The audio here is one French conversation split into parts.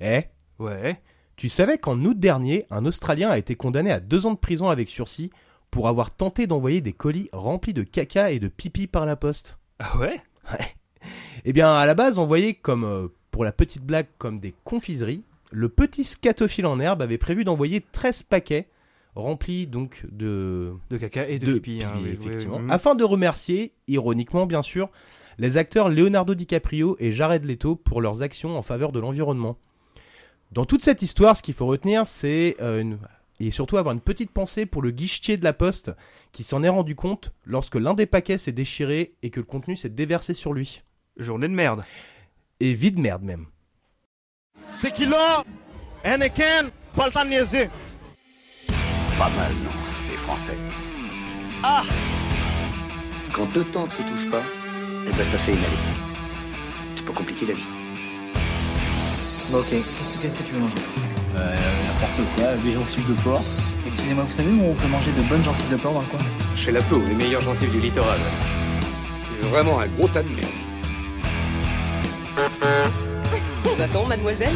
Eh? Ouais. Tu savais qu'en août dernier, un Australien a été condamné à deux ans de prison avec sursis pour avoir tenté d'envoyer des colis remplis de caca et de pipi par la poste? Ah ouais? Eh bien, à la base, envoyé comme, euh, pour la petite blague, comme des confiseries, le petit scatophile en herbe avait prévu d'envoyer 13 paquets remplis donc de, De caca et de, pipi. hein, pipi, oui, oui, effectivement, oui. Afin de remercier, ironiquement bien sûr, les acteurs Leonardo DiCaprio et Jared Leto pour leurs actions en faveur de l'environnement. Dans toute cette histoire, ce qu'il faut retenir, c'est euh, une- et surtout avoir une petite pensée pour le guichetier de la poste qui s'en est rendu compte lorsque l'un des paquets s'est déchiré et que le contenu s'est déversé sur lui. Journée de merde. Et vide merde même. Tequila, Henneken, pas le temps de niaiser. Pas mal, non C'est français. Quand deux temps ne se touchent pas, eh ben ça fait une allée. C'est pas compliqué la vie. Bon, ok, qu'est-ce qu'est-ce que tu veux manger? Euh, n'importe quoi, des gencives de porc. Excusez-moi, vous savez où on peut manger de bonnes gencives de porc dans le coin? Chez la Plo, les meilleures gencives du littoral. C'est vraiment un gros tas de merde. Va-t-on, mademoiselle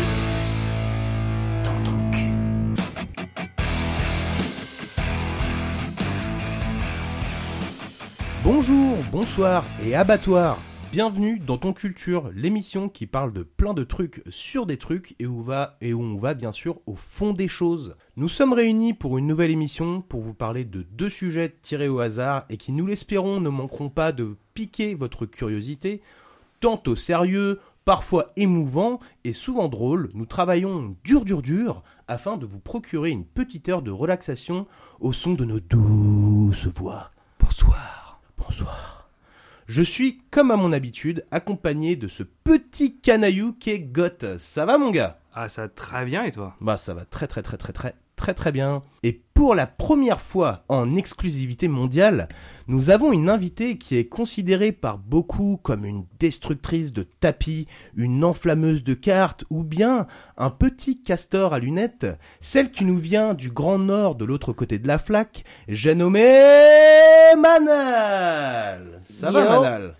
Bonjour, bonsoir et abattoir. Bienvenue dans Ton Culture, l'émission qui parle de plein de trucs sur des trucs et où, va, et où on va bien sûr au fond des choses. Nous sommes réunis pour une nouvelle émission pour vous parler de deux sujets tirés au hasard et qui, nous l'espérons, ne manqueront pas de piquer votre curiosité. Tantôt sérieux, parfois émouvant et souvent drôle, nous travaillons dur dur dur afin de vous procurer une petite heure de relaxation au son de nos douces voix. Bonsoir. Bonsoir. Je suis, comme à mon habitude, accompagné de ce petit canaillou qui est Goth. Ça va mon gars? Ah, ça va très bien et toi? Bah ça va très très très très très très très bien. Et pour la première fois en exclusivité mondiale, nous avons une invitée qui est considérée par beaucoup comme une destructrice de tapis, une enflammeuse de cartes ou bien un petit castor à lunettes, celle qui nous vient du grand nord de l'autre côté de la flaque, j'ai nommé Manal. Ça va. Manal?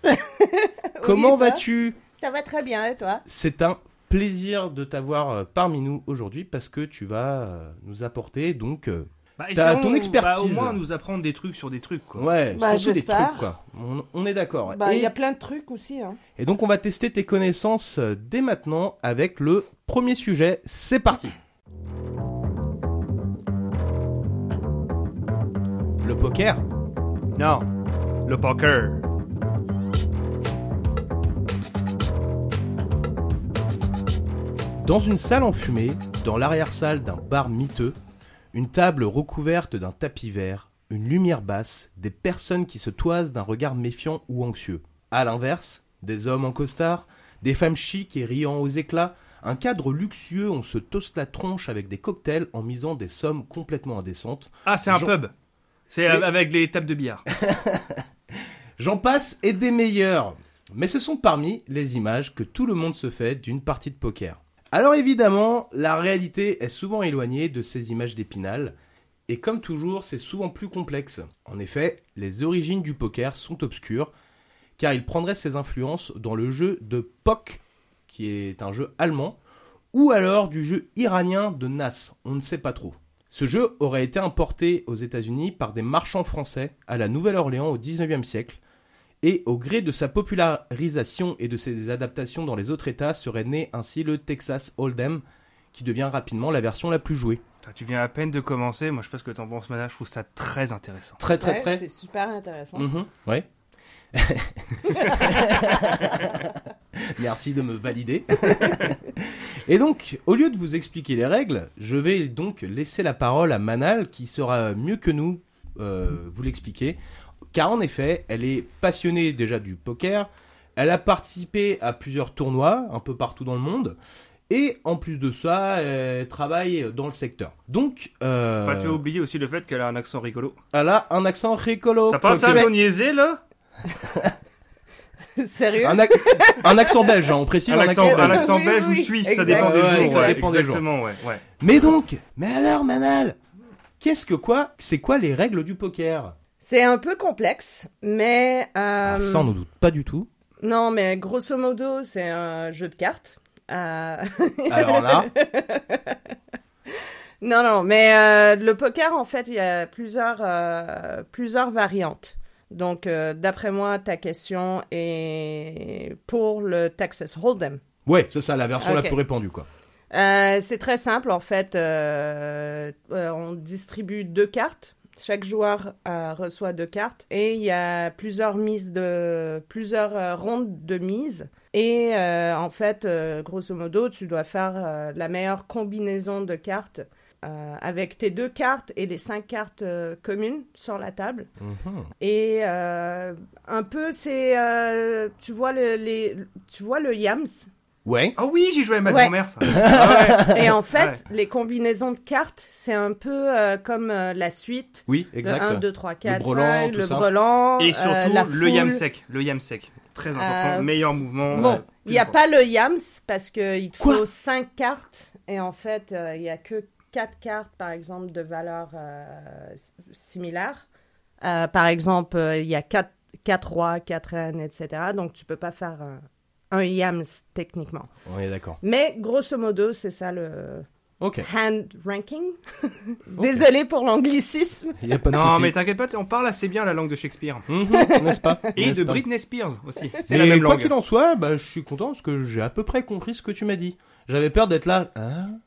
Comment vas-tu? Ça va très bien, et toi? C'est un plaisir de t'avoir euh, parmi nous aujourd'hui parce que tu vas euh, nous apporter donc euh, bah, ton expertise. bah, au moins nous apprendre des trucs sur des trucs, quoi. ouais Bah, surtout des trucs quoi. On, on est d'accord. Bah, il y a plein de trucs aussi. Hein. et donc on va tester tes connaissances dès maintenant avec le premier sujet. C'est parti. Le poker? Non. Le poker. Dans une salle enfumée, dans l'arrière-salle d'un bar miteux, une table recouverte d'un tapis vert, une lumière basse, des personnes qui se toisent d'un regard méfiant ou anxieux. À l'inverse, des hommes en costard, des femmes chics et riant aux éclats, un cadre luxueux, on se toste la tronche avec des cocktails en misant des sommes complètement indécentes. Ah, c'est un Jean- pub. C'est- avec les tables de billard. J'en passe et des meilleurs. Mais ce sont parmi les images que tout le monde se fait d'une partie de poker. Alors évidemment, la réalité est souvent éloignée de ces images d'épinal, et comme toujours, c'est souvent plus complexe. En effet, les origines du poker sont obscures, car il prendrait ses influences dans le jeu de POC, qui est un jeu allemand, ou alors du jeu iranien de Nas, on ne sait pas trop. Ce jeu aurait été importé aux États-Unis par des marchands français à la Nouvelle-Orléans au 19e siècle, et au gré de sa popularisation et de ses adaptations dans les autres États serait né ainsi le Texas Hold'em, qui devient rapidement la version la plus jouée. Tu viens à peine de commencer. Moi, je sais pas ce que t'en penses, Mana. Je trouve ça très intéressant. Très très Ouais, très. C'est super intéressant. Mhm, ouais. Merci de me valider. Et donc, au lieu de vous expliquer les règles, je vais donc laisser la parole à Manal qui sera mieux que nous euh, vous l'expliquer. Car en effet, elle est passionnée déjà du poker. Elle a participé à plusieurs tournois un peu partout dans le monde. Et en plus de ça, elle travaille dans le secteur. Donc, euh, Enfin, tu as oublié aussi le fait qu'elle a un accent rigolo. elle a un accent rigolo. T'as pas de ça, ton niaisé, là Sérieux un, ac- un accent belge, hein, on précise un, un, accent, accent un belge. accent Oui, belge oui, ou suisse, ça dépend des Ouais, jours. ça ouais, dépend des jours. exactement, ouais, ouais. Mais donc, mais alors Manal, qu'est-ce que quoi C'est quoi les règles du poker? C'est un peu complexe, mais... euh, Ah, Ça on ne doute pas du tout. Non, mais grosso modo, c'est un jeu de cartes. Euh, Alors là, Non, non, mais euh, le poker, en fait, il y a plusieurs, euh, plusieurs variantes. Donc, d'après moi, ta question est pour le Texas Hold'em. ouais, c'est ça la version la plus répandue quoi. C'est très simple, en fait. on distribue deux cartes. Chaque joueur euh, reçoit deux cartes et il y a plusieurs mises de plusieurs euh, rondes de mise. Et euh, en fait, grosso modo, tu dois faire la meilleure combinaison de cartes avec tes deux cartes et les cinq cartes communes sur la table. Mhm. Et un peu, c'est tu vois le les tu vois le yams? Ouais. Ah oui, j'ai joué avec ma Ouais. grand-mère, ça. Ah ouais. Et en fait, Ouais. les combinaisons de cartes, c'est un peu euh, comme euh, la suite. Oui, Le exact. 1, 2, 3, 4, brelan, 5, tout le ça. brelan. Et euh, surtout, la le yam foule. sec. Le yam sec. Très important. Euh, Meilleur mouvement. Bon, il n'y a pas le yams parce qu'il te faut 5 cartes. Et en fait, euh, il n'y a que 4 cartes, par exemple, de valeur euh, similaire. Euh, par exemple, euh, il y a 4, 4 rois, 4 reines, etc. Donc, tu peux pas faire un, un yams techniquement. On est d'accord. Mais grosso modo, c'est ça le hand ranking. Désolé pour l'anglicisme. Il y a pas de Non, mais t'inquiète pas, on parle assez bien la langue de Shakespeare. Mhm, n'est-ce pas Et N'est-ce de pas Britney Spears aussi. C'est la même quoi langue. qu'il en soit, bah, je suis content parce que j'ai à peu près compris ce que tu m'as dit. J'avais peur d'être là. Hein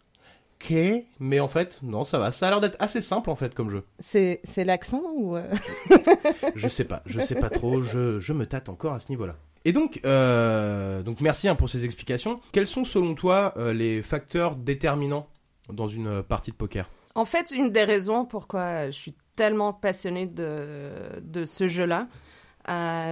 Ok. Mais en fait, non, ça va. Ça a l'air d'être assez simple en fait comme jeu. C'est c'est l'accent ou... euh, Je sais pas, je sais pas trop, je, je me tâte encore à ce niveau-là. Et donc, euh, donc merci hein, pour ces explications. Quels sont selon toi euh, les facteurs déterminants dans une euh, partie de poker? En fait, une des raisons pourquoi je suis tellement passionnée de, ce jeu-là,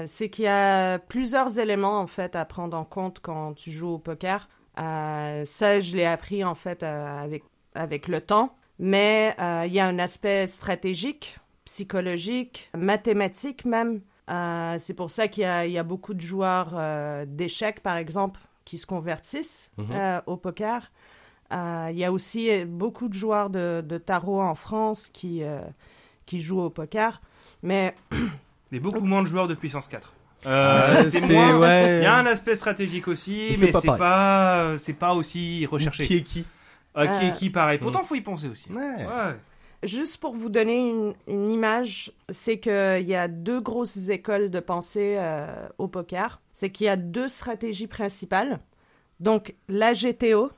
c'est qu'il y a plusieurs éléments en fait à prendre en compte quand tu joues au poker. Ça, je l'ai appris en fait avec, avec le temps. Mais il y a un aspect stratégique, psychologique, mathématique même. Euh, c'est pour ça qu'il y a, il y a beaucoup de joueurs euh, d'échecs, par exemple, qui se convertissent Mhm. euh, au poker. Euh, Il y a aussi beaucoup de joueurs de, de tarot en France qui, euh, qui jouent au poker. Mais Et beaucoup moins de joueurs de puissance 4. Ah, Euh, c'est moins. ouais. Il y a un aspect stratégique aussi, Mais c'est mais pas pas, c'est pas aussi recherché. Qui est qui Euh, qui est qui pareil. Pourtant, faut y penser aussi. Ouais. Ouais. Juste pour vous donner une, une image, c'est qu'il y a deux grosses écoles de pensée euh, au poker. C'est qu'il y a deux stratégies principales. Donc, la GTO,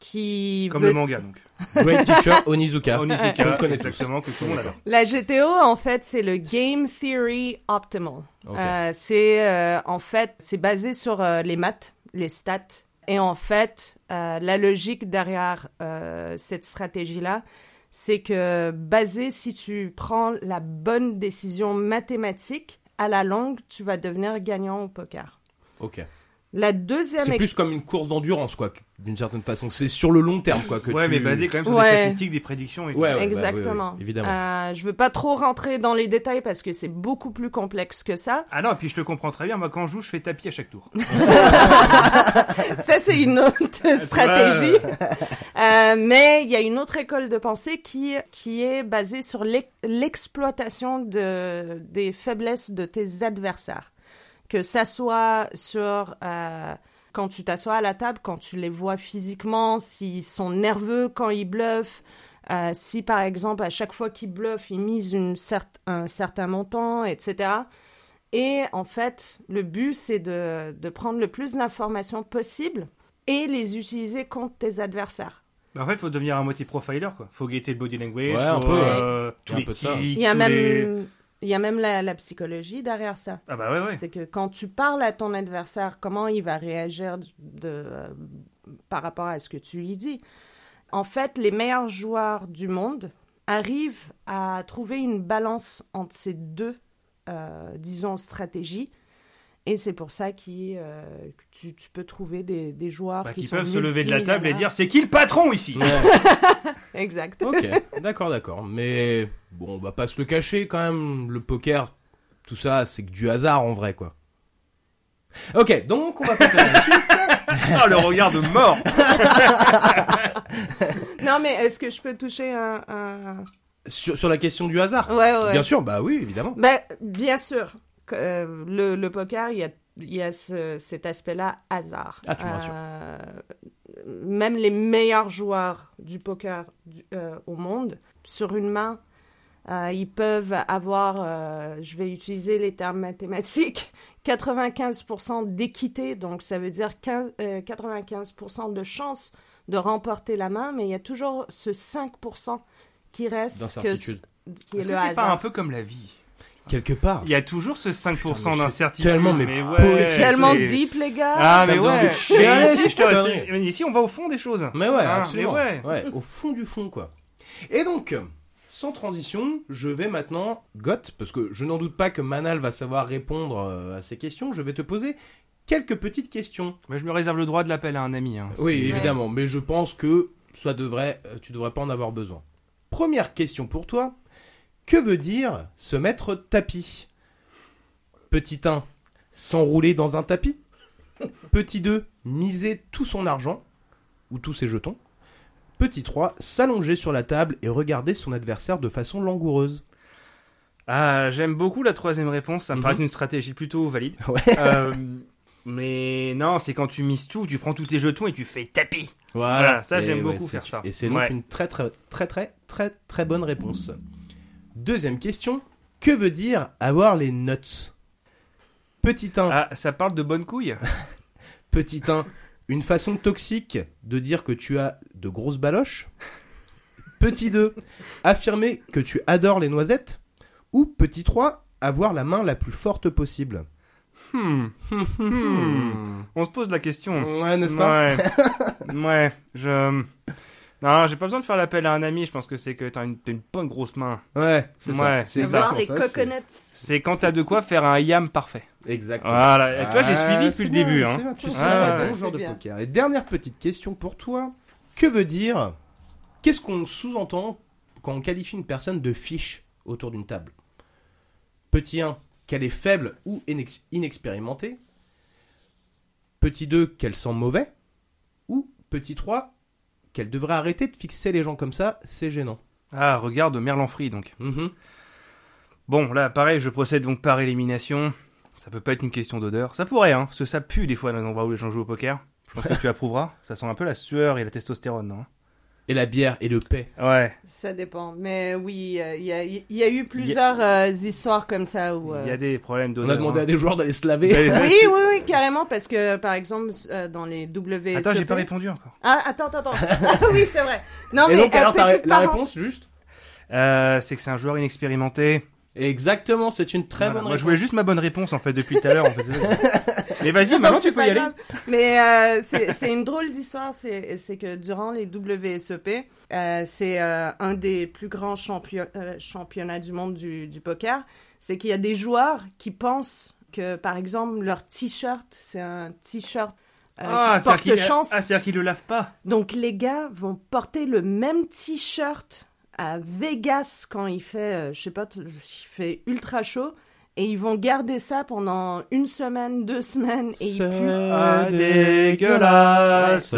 qui Comme veut- le manga, donc. Great Teacher Onizuka. Onizuka, On connaît exactement, que tout le monde adore. La GTO, en fait, c'est le Game Theory Optimal. Euh, c'est, euh, en fait, c'est basé sur euh, les maths, les stats. Et en fait, euh, la logique derrière euh, cette stratégie-là, c'est que basé, si tu prends la bonne décision mathématique, à la longue, tu vas devenir gagnant au poker. Ok. La deuxième C'est plus comme une course d'endurance, quoi, d'une certaine façon. C'est sur le long terme, quoi. Que Ouais, tu- mais basé quand même sur Ouais. des statistiques, des prédictions. Et tout. Ouais, ouais. bah, Exactement. oui, oui, évidemment. Euh, je veux pas trop rentrer dans les détails parce que c'est beaucoup plus complexe que ça. Ah non, et puis je te comprends très bien. Moi, quand je joue, je fais tapis à chaque tour. Ça, c'est une autre stratégie. Euh, mais il y a une autre école de pensée qui, qui est basée sur l'ex- l'exploitation de, des faiblesses de tes adversaires. Que ça soit sur euh, quand tu t'assois à la table, quand tu les vois physiquement, s'ils sont nerveux quand ils bluffent, euh, si par exemple à chaque fois qu'ils bluffent, ils misent une cer- un certain montant, etc. Et en fait, le but, c'est de, de prendre le plus d'informations possible et les utiliser contre tes adversaires. Bah, en fait, faut devenir un moitié profiler, quoi. Faut guetter le body language, Ouais, un faut, peu, euh, tous Il y a un les peu de ça. tics, Il y a tous même, les- il y a même la, la psychologie derrière ça. Ah bah. C'est que quand tu parles à ton adversaire, comment il va réagir de- euh, par rapport à ce que tu lui dis? En fait, les meilleurs joueurs du monde arrivent à trouver une balance entre ces deux, euh, disons, stratégies. Et c'est pour ça qu'il, euh, que tu, tu peux trouver des, des joueurs Bah, qui, qui sont peuvent se lever de la table et dire c'est qui le patron ici Exact. Ok, d'accord, d'accord. Mais bon, on va pas se le cacher quand même. Le poker, tout ça, c'est que du hasard en vrai, quoi. Ok, donc on va passer à la suite. Ah, le regard de mort Non, mais est-ce que je peux toucher un... un- Sur, sur la question du hasard. Ouais, ouais. Bien sûr, bah oui, évidemment. Ben, bien sûr. Euh, le, le poker, il y a il y a ce- cet aspect-là hasard. Ah, tu. Euh, même les meilleurs joueurs du poker du- euh, au monde, sur une main, euh, ils peuvent avoir, je vais utiliser les termes mathématiques, 95% d'équité, donc ça veut dire 15, euh, 95% de chance de remporter la main, mais il y a toujours ce 5% qui reste, D'incertitude. qui est Est-ce le que c'est pas hasard. un peu comme la vie? Quelque part. Il y a toujours ce 5% Putain, mais c'est d'incertitude. tellement, mais ouais, poétique. C'est tellement deep, les gars. Ah, mais ouais. Mais je te- mais ici, on va au fond des choses. Mais ouais, Ah, absolument. mais ouais. au fond du fond, quoi. Et donc, sans transition, je vais maintenant, Goth, parce que je n'en doute pas que Manal va savoir répondre euh, à ces questions, je vais te poser quelques petites questions. Mais je me réserve le droit de l'appel à un ami. hein. Oui, évidemment, mais je pense que ça devrait, euh, tu devrais pas en avoir besoin. Première question pour toi. Que veut dire se mettre tapis? Petit 1, s'enrouler dans un tapis. Petit 2, miser tout son argent ou tous ses jetons. Petit 3, s'allonger sur la table et regarder son adversaire de façon langoureuse. Ah, j'aime beaucoup la troisième réponse. Ça me Mhm. paraît une stratégie plutôt valide. Ouais. Euh, mais non, c'est quand tu mises tout, tu prends tous tes jetons et tu fais tapis. Voilà, ça, Et j'aime ouais, beaucoup faire ça. Et c'est donc Ouais. une très très très très très très bonne réponse. Deuxième question. Que veut dire avoir les nuts? Petit 1, Ah, ça parle de bonnes couilles petit 1, une façon toxique de dire que tu as de grosses baloches? Petit 2, affirmer que tu adores les noisettes? Ou petit 3, avoir la main la plus forte possible? Hmm. Hmm. On se pose la question. Ouais, n'est-ce pas? Ouais. ouais, je. Non, j'ai pas besoin de faire l'appel à un ami. Je pense que c'est que t'as une, t'as une bonne grosse main. Ouais, c'est ça. Ouais, c'est ça. C'est- coconuts. C'est quand t'as de quoi faire un yam parfait. Exactement. Voilà. Et toi, j'ai Ah, suivi depuis le bien, début. c'est Hein. bien, Tu sais, Ah, bon joueur C'est de bien. poker. Et dernière petite question pour toi. Que veut dire Qu'est-ce qu'on sous-entend quand on qualifie une personne de fiche autour d'une table? Petit 1, qu'elle est faible ou inex- inexpérimentée. Petit 2, qu'elle sent mauvais. Ou petit 3, qu'elle devrait arrêter de fixer les gens comme ça, c'est gênant. Ah, regarde Merlanfree donc. Mhm. Bon, là, pareil, je procède donc par élimination. Ça peut pas être une question d'odeur. Ça pourrait, hein, parce que ça pue des fois dans les endroits où les gens jouent au poker. Je pense que tu approuveras. Ça sent un peu la sueur et la testostérone, non? Et la bière et le paix. Ouais. Ça dépend. Mais oui, euh, il y, a, il y a eu plusieurs euh, histoires comme ça où. euh, Il y a des problèmes On d'odeur. a demandé hein. à des joueurs d'aller se laver. Oui, oui, oui, carrément, parce que par exemple, euh, dans les WSOP. Attends, j'ai pas répondu encore. Ah, attends, attends, attends. Ah oui, c'est vrai. Non, Et mais donc, alors, la réponse, juste? Euh, c'est que c'est un joueur inexpérimenté. Exactement, c'est une très Voilà. bonne Moi, réponse. je voulais juste ma bonne réponse en fait depuis tout à l'heure. En fait. Mais vas-y, maintenant tu peux y aller. Mais euh, c'est une drôle d'histoire. C'est que durant les WSOP, euh, c'est euh, un des plus grands champion- euh, championnats du monde du, du poker. C'est qu'il y a des joueurs qui pensent que, par exemple, leur t-shirt, c'est un t-shirt euh, Ah, porte chance. ah, c'est-à-dire qu'il le lave pas. Donc les gars vont porter le même t-shirt à Vegas quand il fait, euh, je sais pas, il fait ultra chaud. Et ils vont garder ça pendant une semaine, deux semaines, et il pue. Ah, dégueulasse.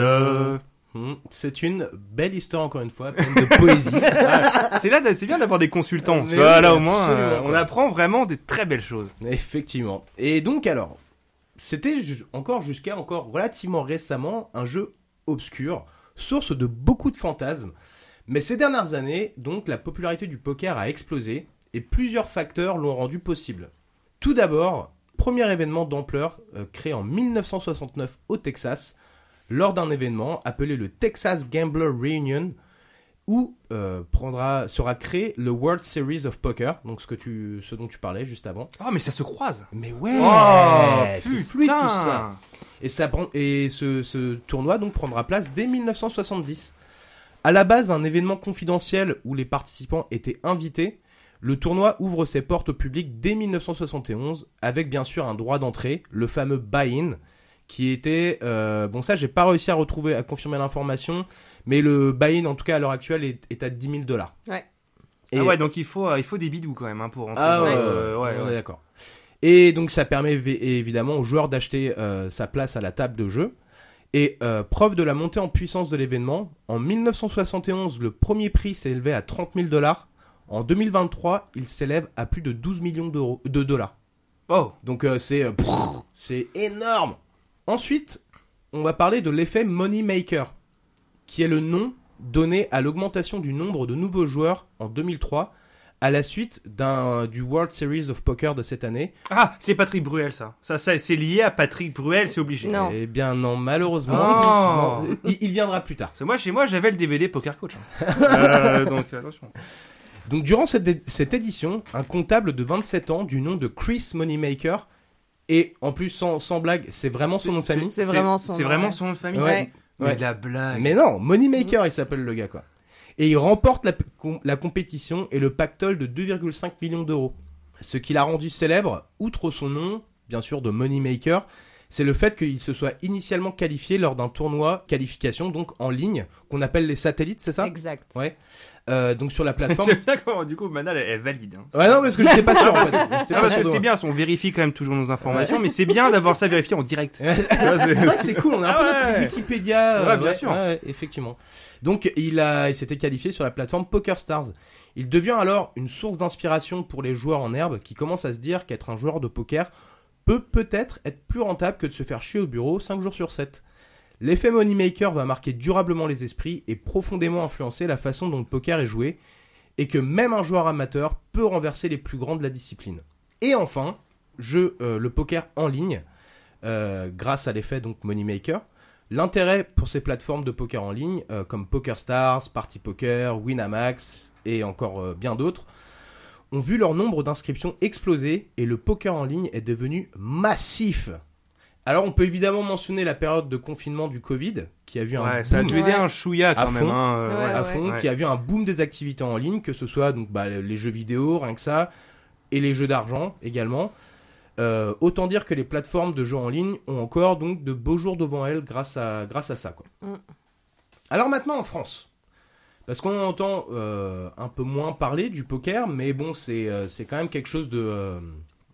Hmm, C'est une belle histoire, encore une fois, pleine de poésie. C'est là, c'est bien d'avoir des consultants. Tu vois, là au moins, euh, on apprend vraiment des très belles choses. Effectivement. Et donc, alors, c'était ju- encore jusqu'à encore relativement récemment un jeu obscur, source de beaucoup de fantasmes. Mais ces dernières années, donc, la popularité du poker a explosé et plusieurs facteurs l'ont rendu possible. Tout d'abord, premier événement d'ampleur euh, créé en 1969 au Texas, lors d'un événement appelé le Texas Gambler Reunion, où euh, prendra, sera créé le World Series of Poker, donc ce, que tu, ce dont tu parlais juste avant. Oh, mais ça se croise. Mais ouais, Oh, c'est putain. fluide tout ça. Et, ça et ce, ce tournoi donc prendra place dès 1970. À la base, un événement confidentiel où les participants étaient invités, le tournoi ouvre ses portes au public dès 1971 avec bien sûr un droit d'entrée, le fameux buy-in, qui était euh, bon ça j'ai pas réussi à retrouver à confirmer l'information, mais le buy-in en tout cas à l'heure actuelle est, est à 10 000 dollars. Ouais. Ah ouais, donc il faut, euh, il faut des bidous quand même hein, pour rentrer. Ah dans ouais, le- ouais, ouais, on est ouais. d'accord. Et donc ça permet évi- évidemment aux joueurs d'acheter euh, sa place à la table de jeu. Et euh, preuve de la montée en puissance de l'événement, en 1971, le premier prix s'est élevé à 30 000 dollars. En 2023, il s'élève à plus de 12 millions d'euros, de dollars. Oh. Donc euh, c'est euh, c'est énorme. Ensuite, on va parler de l'effet Money Maker, qui est le nom donné à l'augmentation du nombre de nouveaux joueurs en 2003 à la suite d'un du World Series of Poker de cette année. Ah, c'est Patrick Bruel, ça. Ça, ça c'est lié à Patrick Bruel, c'est obligé. Non. Eh bien non, malheureusement, Oh. non, il, il viendra plus tard. Moi, chez moi, j'avais le DVD Poker Coach. hein. Euh, donc, attention. Donc durant cette, cette édition, un comptable de 27 ans du nom de Chris Moneymaker, et en plus sans, sans blague, c'est vraiment son nom de famille. C'est vraiment son C'est nom, vraiment son nom de famille. Ouais. Mais de la blague. Mais non, Moneymaker il s'appelle le gars quoi. Et il remporte la, com- la compétition et le pactole de 2,5 millions d'euros. Ce qui l'a rendu célèbre, outre son nom, bien sûr, de Moneymaker, c'est le fait qu'il se soit initialement qualifié lors d'un tournoi qualification, donc en ligne, qu'on appelle les satellites, c'est ça? Exact. Ouais. Euh, donc sur la plateforme. J'aime bien comment, du coup, Manal, elle est valide. Hein. ouais, non, parce que j'étais pas sûr en fait. Ah, parce sûr que c'est bien, on vérifie quand même toujours nos informations, mais c'est bien d'avoir ça vérifié en direct. C'est c'est- vrai que c'est cool, on a un Ah peu notre ouais. Wikipédia. euh, Ouais, bien sûr. ouais, effectivement. Donc il a, il s'était qualifié sur la plateforme PokerStars. Il devient alors une source d'inspiration pour les joueurs en herbe qui commencent à se dire qu'être un joueur de poker peut peut-être être plus rentable que de se faire chier au bureau 5 jours sur 7. L'effet Moneymaker va marquer durablement les esprits et profondément influencer la façon dont le poker est joué, et que même un joueur amateur peut renverser les plus grands de la discipline. Et enfin, jeu euh, le poker en ligne, euh, grâce à l'effet donc Moneymaker. L'intérêt pour ces plateformes de poker en ligne, euh, comme PokerStars, Party Poker, Winamax et encore bien d'autres, ont vu leur nombre d'inscriptions exploser et le poker en ligne est devenu massif. Alors on peut évidemment mentionner la période de confinement du Covid, qui a vu un Ouais, ça a boom dû aider Ouais. un chouïa quand À même. fond. hein, euh, Ouais, à ouais. fond, Ouais. qui a vu un boom des activités en ligne, que ce soit donc bah, les jeux vidéo, rien que ça, et les jeux d'argent également. Euh, autant dire que les plateformes de jeux en ligne ont encore donc de beaux jours devant elles grâce à, grâce à ça. Quoi. Mm. Alors maintenant en France, parce qu'on entend euh, un peu moins parler du poker, mais bon, c'est euh, c'est quand même quelque chose de euh,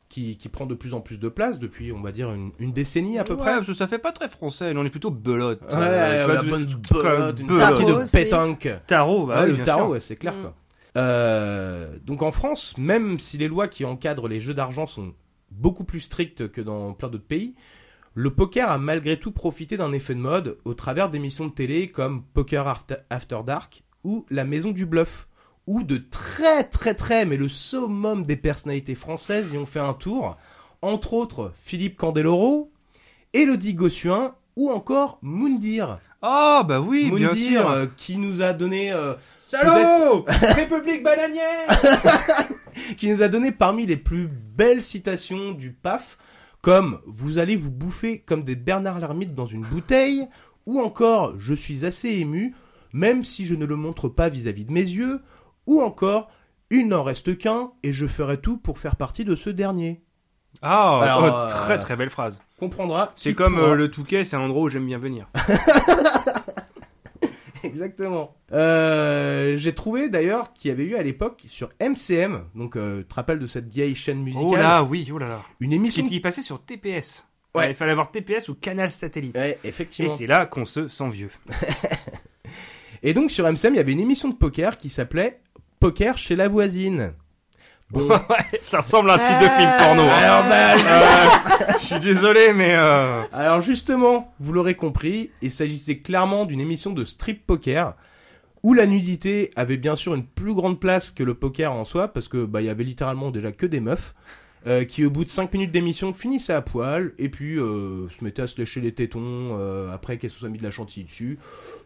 qui, qui prend de plus en plus de place depuis, on va dire, une, une décennie à peu Ouais, près. parce que ça fait pas très français, on est plutôt belote. Ouais, Euh, tu vois, la bonne belote, une belote. partie Tarot de pétanque. Tarot, bah Ouais, oui, le tarot, ouais, c'est clair Mm. quoi. Euh, donc en France, même si les lois qui encadrent les jeux d'argent sont beaucoup plus strictes que dans plein d'autres pays, le poker a malgré tout profité d'un effet de mode au travers d'émissions de télé comme Poker After, After Dark ou La Maison du Bluff, où de très très très, mais le summum des personnalités françaises y ont fait un tour, entre autres Philippe Candeloro, Elodie Gossuin ou encore Moundir. Oh, bah oui, bien Moundir, sûr. euh, qui nous a donné euh, Salaud République bananière qui nous a donné parmi les plus belles citations du PAF, comme vous allez vous bouffer comme des Bernard Lermite dans une bouteille, ou encore je suis assez ému, même si je ne le montre pas vis-à-vis de mes yeux, ou encore il n'en reste qu'un et je ferai tout pour faire partie de ce dernier. Ah, Alors, oh, euh, très très belle phrase. Comprendra. C'est qui comme euh, le Touquet, c'est un endroit où j'aime bien venir. Exactement. Euh, J'ai trouvé d'ailleurs qu'il y avait eu à l'époque sur MCM, donc euh, tu te rappelles de cette vieille chaîne musicale, Oh là, oui, oh là là. une Qui, émission. qui passait sur TPS. Ouais. Il fallait avoir TPS ou canal satellite. Ouais, Et effectivement. c'est là qu'on se sent vieux. Et donc sur MCM, il y avait une émission de poker qui s'appelait Poker chez la voisine. Bon, ouais, ça ressemble à un titre de film porno. hein. alors, bah, Euh, Je suis désolé, mais euh... alors justement, vous l'aurez compris, il s'agissait clairement d'une émission de strip poker où la nudité avait bien sûr une plus grande place que le poker en soi parce que bah il y avait littéralement déjà que des meufs. Euh, qui au bout de 5 minutes d'émission finissaient à poil et puis euh, se mettaient à se lécher les tétons euh, après qu'elles se soient mis de la chantilly dessus.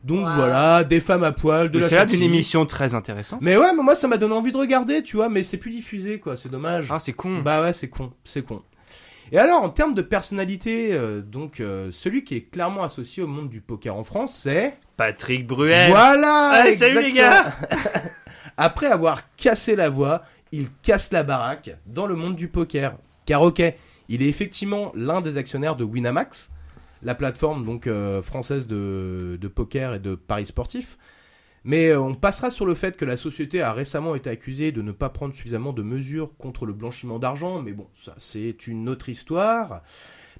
Donc Wow. voilà, des femmes à poil, de la c'est là d'une chantilly. émission très intéressante. Mais ouais, mais moi ça m'a donné envie de regarder, tu vois, mais c'est plus diffusé quoi, c'est dommage. Ah, c'est con. Bah ouais, c'est con, c'est con. Et alors, en termes de personnalité, euh, donc euh, celui qui est clairement associé au monde du poker en France, c'est Patrick Bruel. voilà. Allez, salut, les gars. Après avoir cassé la voix, il casse la baraque dans le monde du poker. Car ok, il est effectivement l'un des actionnaires de Winamax, la plateforme donc euh, française de, de poker et de paris sportifs. Mais euh, on passera sur le fait que la société a récemment été accusée de ne pas prendre suffisamment de mesures contre le blanchiment d'argent, mais bon, ça c'est une autre histoire.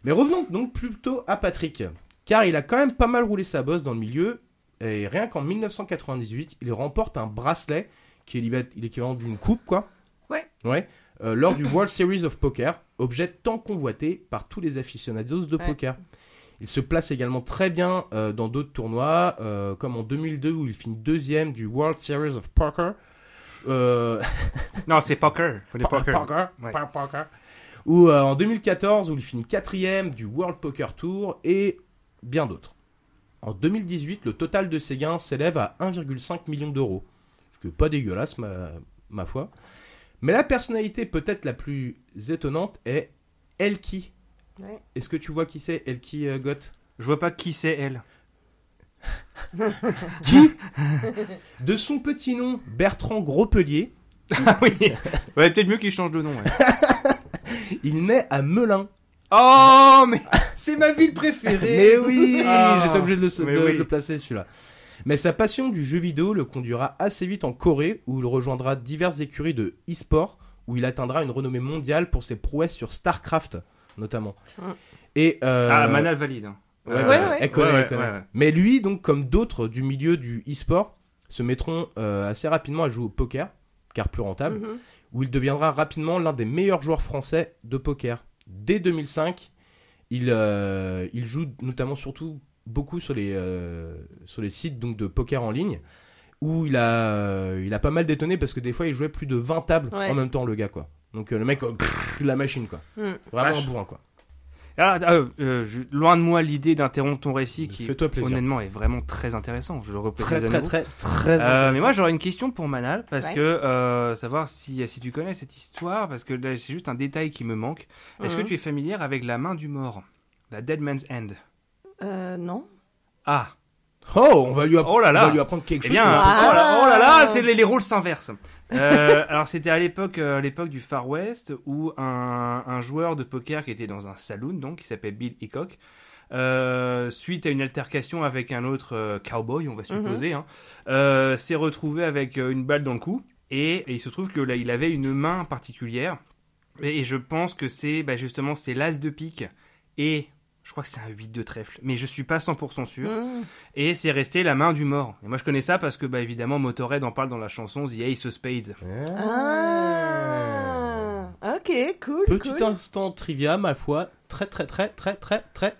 Mais revenons donc plutôt à Patrick, car il a quand même pas mal roulé sa bosse dans le milieu, et rien qu'en 1998, il remporte un bracelet, qui est l'équivalent- l'équivalent d'une coupe, quoi. Ouais. Euh, lors du World Series of Poker, objet tant convoité par tous les aficionados de Ouais. poker. Il se place également très bien euh, dans d'autres tournois, euh, comme en 2002 où il finit deuxième du World Series of Poker. Euh, Non, c'est poker. Faut des poker. Poker, Ouais. pas poker. Ou euh, en 2014 où il finit quatrième du World Poker Tour et bien d'autres. En 2018, le total de ses gains s'élève à 1,5 million d'euros. Ce qui est pas dégueulasse, ma, ma foi. Mais la personnalité peut-être la plus étonnante est Elki. Ouais. Est-ce que tu vois qui c'est Elki euh, Gott Je vois pas qui c'est elle. Qui? De son petit nom, Bertrand Grospelier, Ah oui. Ouais, peut-être mieux qu'il change de nom. ouais. il naît à Melun. Oh, mais c'est ma ville préférée. Mais oui, Ah, j'étais obligé de, le, de oui. le placer celui-là. Mais sa passion du jeu vidéo le conduira assez vite en Corée, où il rejoindra diverses écuries de e-sport, où il atteindra une renommée mondiale pour ses prouesses sur StarCraft, notamment. Mm. Et euh, Ah, Manal valide. hein. ouais, Ouais, ouais, ouais. elle connaît, Ouais, elle ouais, connaît. ouais, ouais. Mais lui, donc, comme d'autres du milieu du e-sport, se mettront euh, assez rapidement à jouer au poker, car plus rentable, Mhm. où il deviendra rapidement l'un des meilleurs joueurs français de poker. Dès 2005, il, euh, il joue notamment surtout beaucoup sur les, euh, sur les sites donc, de poker en ligne, où il a, euh, il a pas mal détonné parce que des fois il jouait plus de 20 tables Ouais. en même temps, le gars. quoi. Donc euh, le mec, euh, pff, la machine quoi. Mm. Vraiment Vache. un bourrin quoi. Ah, ah, euh, euh, je- loin de moi l'idée d'interrompre ton récit qui, honnêtement, est vraiment très intéressant. Je le reprécise Très très très Euh, mais moi j'aurais une question pour Manal parce Ouais. que euh, savoir si si tu connais cette histoire parce que c'est juste un détail qui me manque. Est-ce que Mhm. tu es familière avec la main du mort, la Dead Man's Hand Euh, non. Ah, Oh, on va lui, app- Oh là là. on va lui apprendre quelque eh chose. bien, oh là, oh là là, Ah. c'est les, les rôles s'inversent. Euh, alors c'était à l'époque euh, à l'époque du Far West où un, un joueur de poker qui était dans un saloon donc qui s'appelle Bill Hickok euh, suite à une altercation avec un autre euh, cowboy on va supposer hein, euh, s'est retrouvé avec euh, une balle dans le cou et, et il se trouve que là il avait une main particulière et, et je pense que c'est bah, justement c'est l'as de pique et je crois que c'est un 8 de trèfle mais je suis pas 100% sûr Mhm. et c'est resté la main du mort. Et moi je connais ça parce que bah évidemment Motorhead en parle dans la chanson The Ace of Spades. Ah. Ok, cool, Petit cool. instant trivia, ma foi, très très très très très très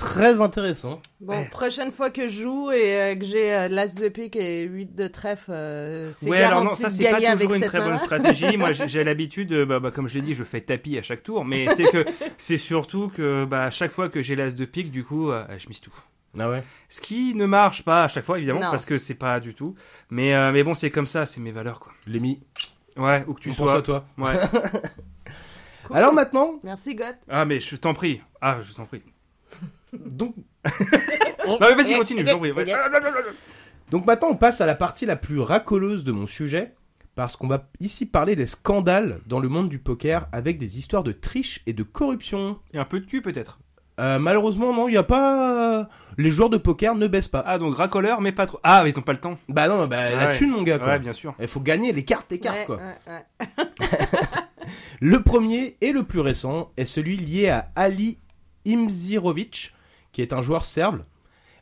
très intéressant. Bon, prochaine fois que je joue et euh, que j'ai euh, l'as de pique et 8 de trèfle, euh, c'est Ouais alors garanti non ça de c'est pas gagner avec toujours une cette très bonne stratégie. moi j'ai j'ai l'habitude, euh, bah, bah, comme je l'ai dit, je fais tapis à chaque tour. Mais c'est que c'est surtout que bah à chaque fois que j'ai l'as de pique, du coup euh, je mise tout. Ah ouais. Ce qui ne marche pas à chaque fois évidemment Non. parce que c'est pas du tout. Mais euh, mais bon c'est comme ça, c'est mes valeurs quoi. Lémi, Ouais où que tu on pense à sois. toi. Ouais. Cool. Alors maintenant, Merci, God. Ah mais je t'en prie. Ah je t'en prie. Donc Non mais vas-y continue. prie. Donc maintenant, on passe à la partie la plus racoleuse de mon sujet, parce qu'on va ici parler des scandales dans le monde du poker avec des histoires de triche et de corruption. Et un peu de cul peut-être? Euh, malheureusement, non, il n'y a pas... Les joueurs de poker ne baissent pas. Ah, donc racoleur, mais pas trop. Ah, mais ils ont pas le temps. Bah non, bah la Ouais. thune, mon gars, quoi. Ouais, bien sûr. Il faut gagner les cartes, les cartes, Ouais, quoi. ouais, ouais. Le premier et le plus récent est celui lié à Ali Imzirovic, qui est un joueur serbe.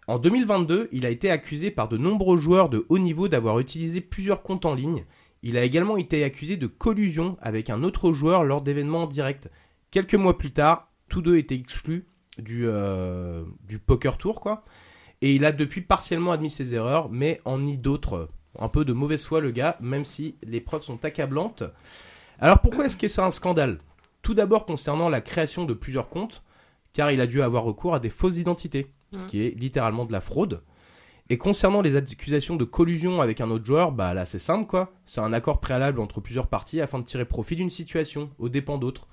En 2022, il a été accusé par de nombreux joueurs de haut niveau d'avoir utilisé plusieurs comptes en ligne. Il a également été accusé de collusion avec un autre joueur lors d'événements en direct. Quelques mois plus tard, tous deux étaient exclus du, euh, poker tour. Et il a depuis partiellement admis ses erreurs, mais en nie d'autres. Un peu de mauvaise foi, le gars, même si les preuves sont accablantes. Alors pourquoi est-ce que c'est un scandale? Tout d'abord concernant la création de plusieurs comptes, car il a dû avoir recours à des fausses identités, ce qui est littéralement de la fraude. Et concernant les accusations de collusion avec un autre joueur, bah là c'est simple quoi. C'est un accord préalable entre plusieurs parties afin de tirer profit d'une situation aux dépens d'autres.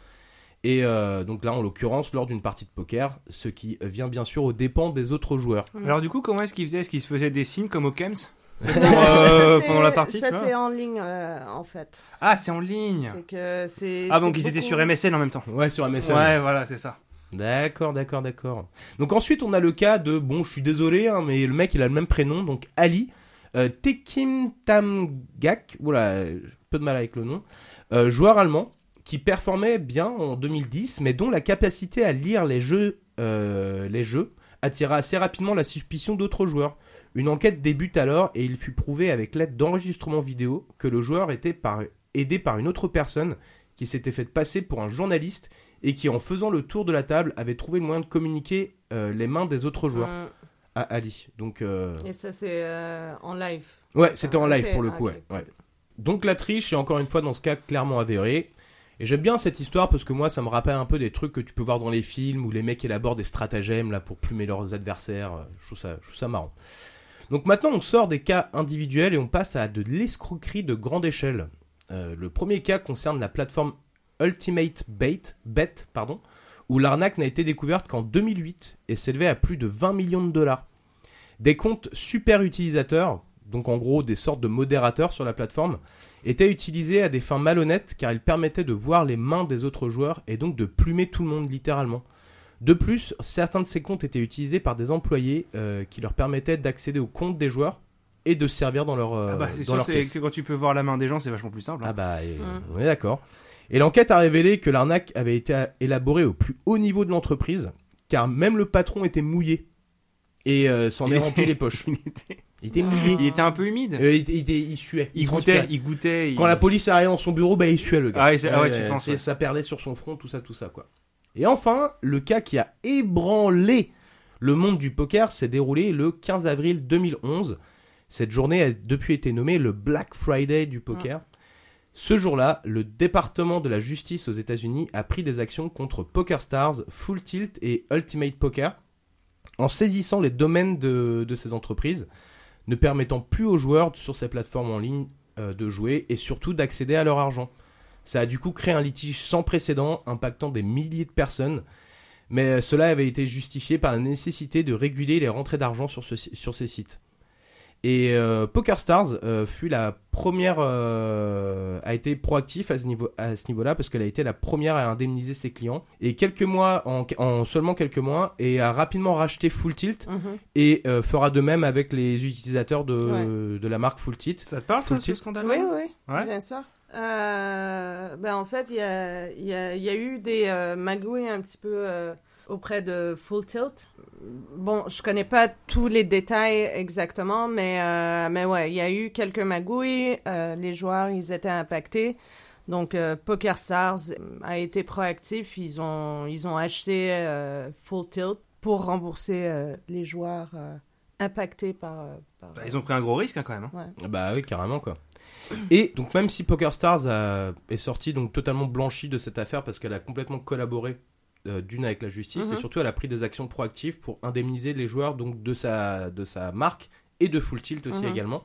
Et euh, donc là en l'occurrence lors d'une partie de poker, ce qui vient bien sûr aux dépens des autres joueurs. Alors, du coup, comment est-ce qu'ils faisaient? Est-ce qu'ils se faisaient des signes comme au Kems? Ça, euh, pendant la partie Ça, c'est en ligne, euh, en fait. Ah, c'est en ligne. C'est que c'est. Ah, donc ils étaient sur MSN en même temps. Ouais sur MSN. Ouais, voilà, c'est ça. D'accord, d'accord, d'accord. Donc ensuite, on a le cas de, bon, je suis désolé, hein, mais le mec, il a le même prénom, donc Ali, euh, Tekim Tamgak, voilà, euh, peu de mal avec le nom, euh, joueur allemand, qui performait bien en 2010, mais dont la capacité à lire les jeux, euh, les jeux attira assez rapidement la suspicion d'autres joueurs. Une enquête débute alors et il fut prouvé avec l'aide d'enregistrements vidéo que le joueur était aidé par une autre personne qui s'était fait passer pour un journaliste et qui, en faisant le tour de la table, avait trouvé le moyen de communiquer euh, les mains des autres joueurs Mm. à Ali. Donc, euh, Et ça, c'est euh, en live. ouais, c'était en live pour le ah, coup. ouais, ouais. Donc la triche est encore une fois dans ce cas clairement avérée. Et j'aime bien cette histoire parce que moi ça me rappelle un peu des trucs que tu peux voir dans les films où les mecs élaborent des stratagèmes là pour plumer leurs adversaires. Je trouve ça, je trouve ça marrant. Donc maintenant on sort des cas individuels et on passe à de l'escroquerie de grande échelle. Euh, le premier cas concerne la plateforme Ultimate Bait, Bet, pardon, où l'arnaque n'a été découverte qu'en 2008 et s'élevait à plus de 20 millions de dollars. Des comptes super utilisateurs, donc en gros des sortes de modérateurs sur la plateforme, étaient utilisés à des fins malhonnêtes car ils permettaient de voir les mains des autres joueurs et donc de plumer tout le monde littéralement. De plus, certains de ces comptes étaient utilisés par des employés euh, qui leur permettaient d'accéder aux comptes des joueurs et de se servir dans leur, euh, Ah bah, c'est dans sûr leur c'est caisse. quand tu peux voir la main des gens, c'est vachement plus simple. hein. Ah bah, et- Mm. on est d'accord. Et l'enquête a révélé que l'arnaque avait été élaborée au plus haut niveau de l'entreprise, car même le patron était mouillé et euh, s'en est rempli les poches. Il était, Il était mouillé. il était un peu humide. Euh, il, suait. il transpirait. goûtait, il goûtait. il- Quand la police arrivait dans son bureau, bah il suait le gars. Ah, ah ouais, tu penses, c'est- ouais. Ça perlait sur son front, tout ça, tout ça, quoi. Et enfin, le cas qui a ébranlé le monde du poker s'est déroulé le 15 avril 2011. Cette journée a depuis été nommée le Black Friday du poker. Ce jour-là, le département de la justice aux États-Unis a pris des actions contre PokerStars, Full Tilt et Ultimate Poker en saisissant les domaines de, ces entreprises, ne permettant plus aux joueurs sur ces plateformes en ligne euh, de jouer et surtout d'accéder à leur argent. Ça a du coup créé un litige sans précédent impactant des milliers de personnes, mais euh, cela avait été justifié par la nécessité de réguler les rentrées d'argent sur ces sites. Et euh, PokerStars euh, fut la première, euh, a été proactif à ce niveau, à ce niveau-là parce qu'elle a été la première à indemniser ses clients et quelques mois, en, en seulement quelques mois, et a rapidement racheté Full Tilt Mhm. et euh, fera de même avec les utilisateurs de, de la marque Full Tilt. Ça te parle, Full toi, ce tilt. scandale Oui, oui, Ouais. bien sûr. Euh, ben en fait, il y a, y, a, il y a eu des euh, magouilles un petit peu euh, auprès de Full Tilt. Bon, je connais pas tous les détails exactement, mais, euh, mais ouais, il y a eu quelques magouilles. euh, les joueurs, ils étaient impactés. Donc, euh, PokerStars a été proactif. Ils ont, ils ont acheté euh, Full Tilt pour rembourser euh, les joueurs euh, impactés par... par- Bah, ils ont pris un gros risque hein, quand même. hein. Ouais. Bah oui, carrément quoi. Et donc même si PokerStars a- est sorti donc totalement blanchi de cette affaire parce qu'elle a complètement collaboré euh, d'une avec la justice Mhm. et surtout elle a pris des actions proactives pour indemniser les joueurs donc de sa de sa marque et de Full Tilt aussi Mhm. également.